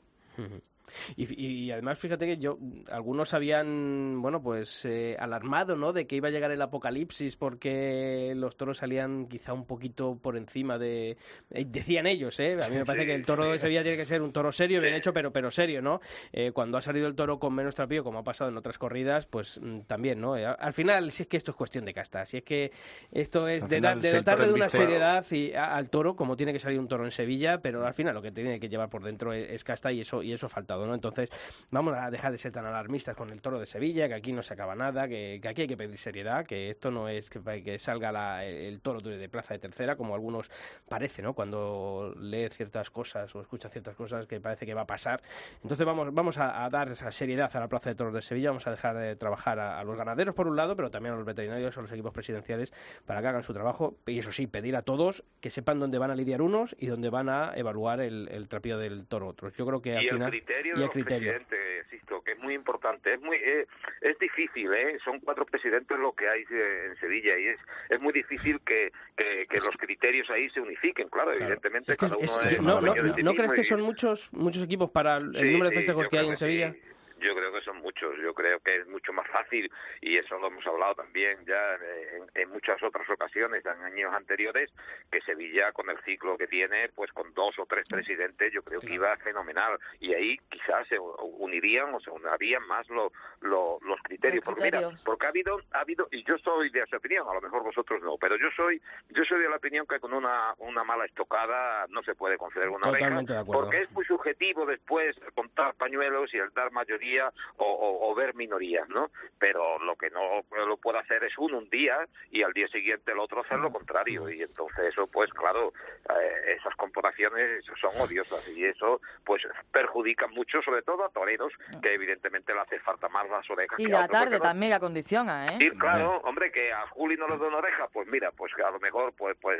Y, y además, fíjate que yo, algunos habían, bueno, pues eh, alarmado, ¿no? De que iba a llegar el apocalipsis porque los toros salían quizá un poquito por encima de, eh, decían ellos, ¿eh? A mí me parece Sí, que el toro sí. de Sevilla tiene que ser un toro serio, bien Sí. hecho, pero pero serio, ¿no? Eh, cuando ha salido el toro con menos trapío, como ha pasado en otras corridas, pues mm, también, ¿no? Eh, al final, si es que esto es cuestión de casta, si es que esto es Al de, final, dar- de dotarle de una seriedad y a- al toro, como tiene que salir un toro en Sevilla, pero al final lo que tiene que llevar por dentro es, es casta y eso y eso ha faltado, ¿no? Entonces, vamos a dejar de ser tan alarmistas con el toro de Sevilla, que aquí no se acaba nada, que, que aquí hay que pedir seriedad, que esto no es que, que salga la- el toro de, plaza de tercera, como algunos parece, ¿no? Cuando lee ciertas cosas o escucha ciertas cosas que parece que va a pasar. Entonces vamos, vamos a, a dar esa seriedad a la plaza de toros de Sevilla, vamos a dejar de trabajar a, a los ganaderos por un lado, pero también a los veterinarios, a los equipos presidenciales, para que hagan su trabajo. Y eso sí, pedir a todos que sepan dónde van a lidiar unos y dónde van a evaluar el, el trapío del toro otros. Yo creo que al final... criterio y de el los criterio. presidentes, Sisto, que es muy importante. Es muy eh, es difícil, ¿eh? Son cuatro presidentes lo que hay eh, en Sevilla y es es muy difícil que, que, que los criterios ahí se unifiquen. Claro, Claro. evidentemente Es que cada uno es- es no, no, no- sí ¿no mismo crees que son muchos muchos equipos para el Sí, número de sí, festejos yo que hay en Sevilla? sí. Yo creo que son muchos. Yo creo que es mucho más fácil y eso lo hemos hablado también ya en, en muchas otras ocasiones en años anteriores que Sevilla con el ciclo que tiene, pues con dos o tres presidentes, yo creo que iba fenomenal y ahí quizás se unirían o se unirían más lo- lo- los criterios. Los Porque mira, porque ha habido, ha habido y yo soy de esa opinión, a lo mejor vosotros no, pero yo soy, yo soy de la opinión que con una una mala estocada no se puede conceder una oreja, Totalmente de acuerdo. porque es muy subjetivo después contar pañuelos y el dar mayoría o, o- o ver minorías, ¿no? Pero lo que no lo puede hacer es uno un día y al día siguiente el otro hacer lo contrario y entonces eso pues claro eh, esas comparaciones son odiosas y eso pues perjudica mucho sobre todo a toreros que evidentemente le hace falta más las orejas Y que a la otros, tarde no- también la condiciona, ¿eh? Sí, claro, hombre, que a Juli no le da una oreja, pues mira, pues a lo mejor, pues, pues,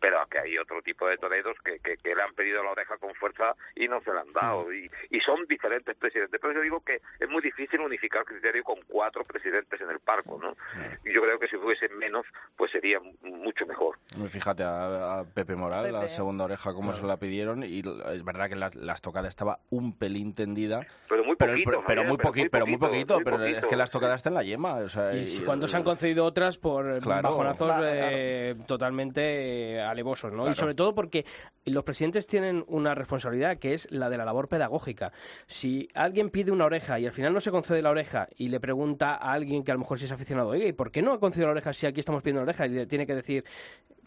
pero que hay otro tipo de toreros que, que, que le han pedido la oreja con fuerza y no se la han dado, y, y son diferentes presidentes. Pero yo digo que es muy difícil unificar criterio con cuatro presidentes en el parco, ¿no? Y yo creo que si fuesen menos, pues sería mucho mejor. Fíjate a, a Pepe Moral, la Pepe. segunda oreja, cómo se la pidieron. Y es verdad que la, la estocada estaba un pelín tendida. Pero muy poquito, pero, pero muy poquito, pero muy poquito. pero es que la estocada está en la yema. O sea, Y y- cuando se han concedido otras por eh, Claro. bajonazos Claro, eh, totalmente eh, alevosos, ¿no? Y Claro. sobre todo porque los presidentes tienen una responsabilidad que es la de la labor pedagógica. Si alguien pide una oreja y al final no se concede la oreja y le pregunta a alguien que a lo mejor sí es aficionado, oye, ¿y por qué no ha concedido la oreja si aquí estamos pidiendo la oreja? Y le tiene que decir,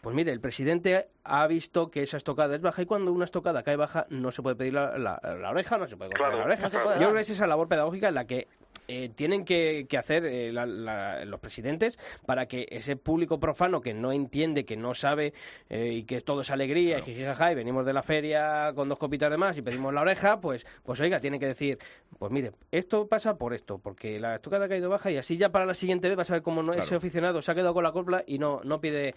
pues mire, el presidente ha visto que esa estocada es baja y cuando una estocada cae baja no se puede pedir la, la- la oreja, no se puede Claro, la oreja. no se puede Yo creo que es esa labor pedagógica en la que eh, tienen que, que hacer eh, la- la- los presidentes para que ese público profano que no entiende, que no sabe eh, y que todo es alegría y jijijaja y venimos de la feria con dos copitas de más y pedimos la oreja, pues, pues oiga, tiene que decir, pues mire, esto pasa por esto, porque la estocada ha caído baja y así ya para la siguiente vez vas a ver cómo no, ese Claro. aficionado se ha quedado con la copla y no, no pide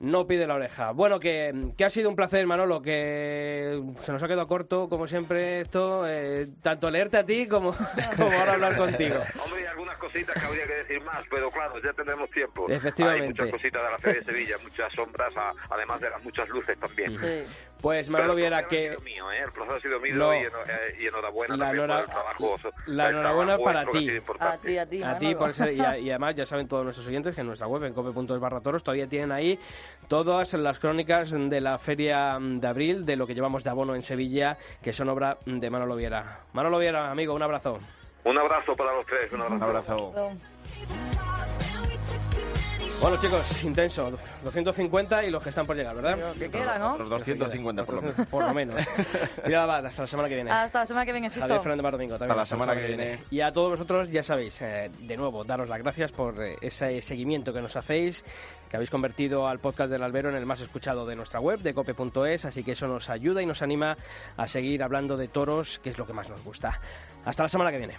no pide la oreja. Bueno, que, que ha sido un placer, Manolo, que se nos ha quedado corto, como siempre, esto, eh, tanto leerte a ti como, como ahora hablar contigo. Hombre, hay algunas cositas que habría que decir más, pero claro, ya tendremos tiempo. Efectivamente. Hay muchas cositas de la Feria de Sevilla, muchas sombras, a- además de las muchas luces también. Sí. Pues Manolo el Viera, placer ha que sido mío, ¿eh? El placer ha sido mío No. y, eh, y enhorabuena La también por el trabajo. la el enhorabuena trabajo para que ti. A ti, a ti, a ti Manolo. por ser, y, a- y además ya saben todos nuestros oyentes que en nuestra web, en cope.es barra toros, todavía tienen ahí todas las crónicas de la feria de abril, de lo que llevamos de abono en Sevilla, que son obra de Manolo Viera. Manolo Viera, amigo, un abrazo. Un abrazo para los tres, un abrazo. Un abrazo. Bueno, chicos, intenso. 250 y los que están por llegar, ¿verdad? Que queda, ¿no? Los 250 por lo menos. Por lo menos. Mira, va, hasta la semana que viene. Hasta la semana que viene, Javier Sisto. Fernández Mar Domingo también. Hasta la semana que viene. Y a todos vosotros, ya sabéis, eh, de nuevo, daros las gracias por eh, ese seguimiento que nos hacéis, que habéis convertido al podcast del Albero en el más escuchado de nuestra web, de cope.es, así que eso nos ayuda y nos anima a seguir hablando de toros, que es lo que más nos gusta. Hasta la semana que viene.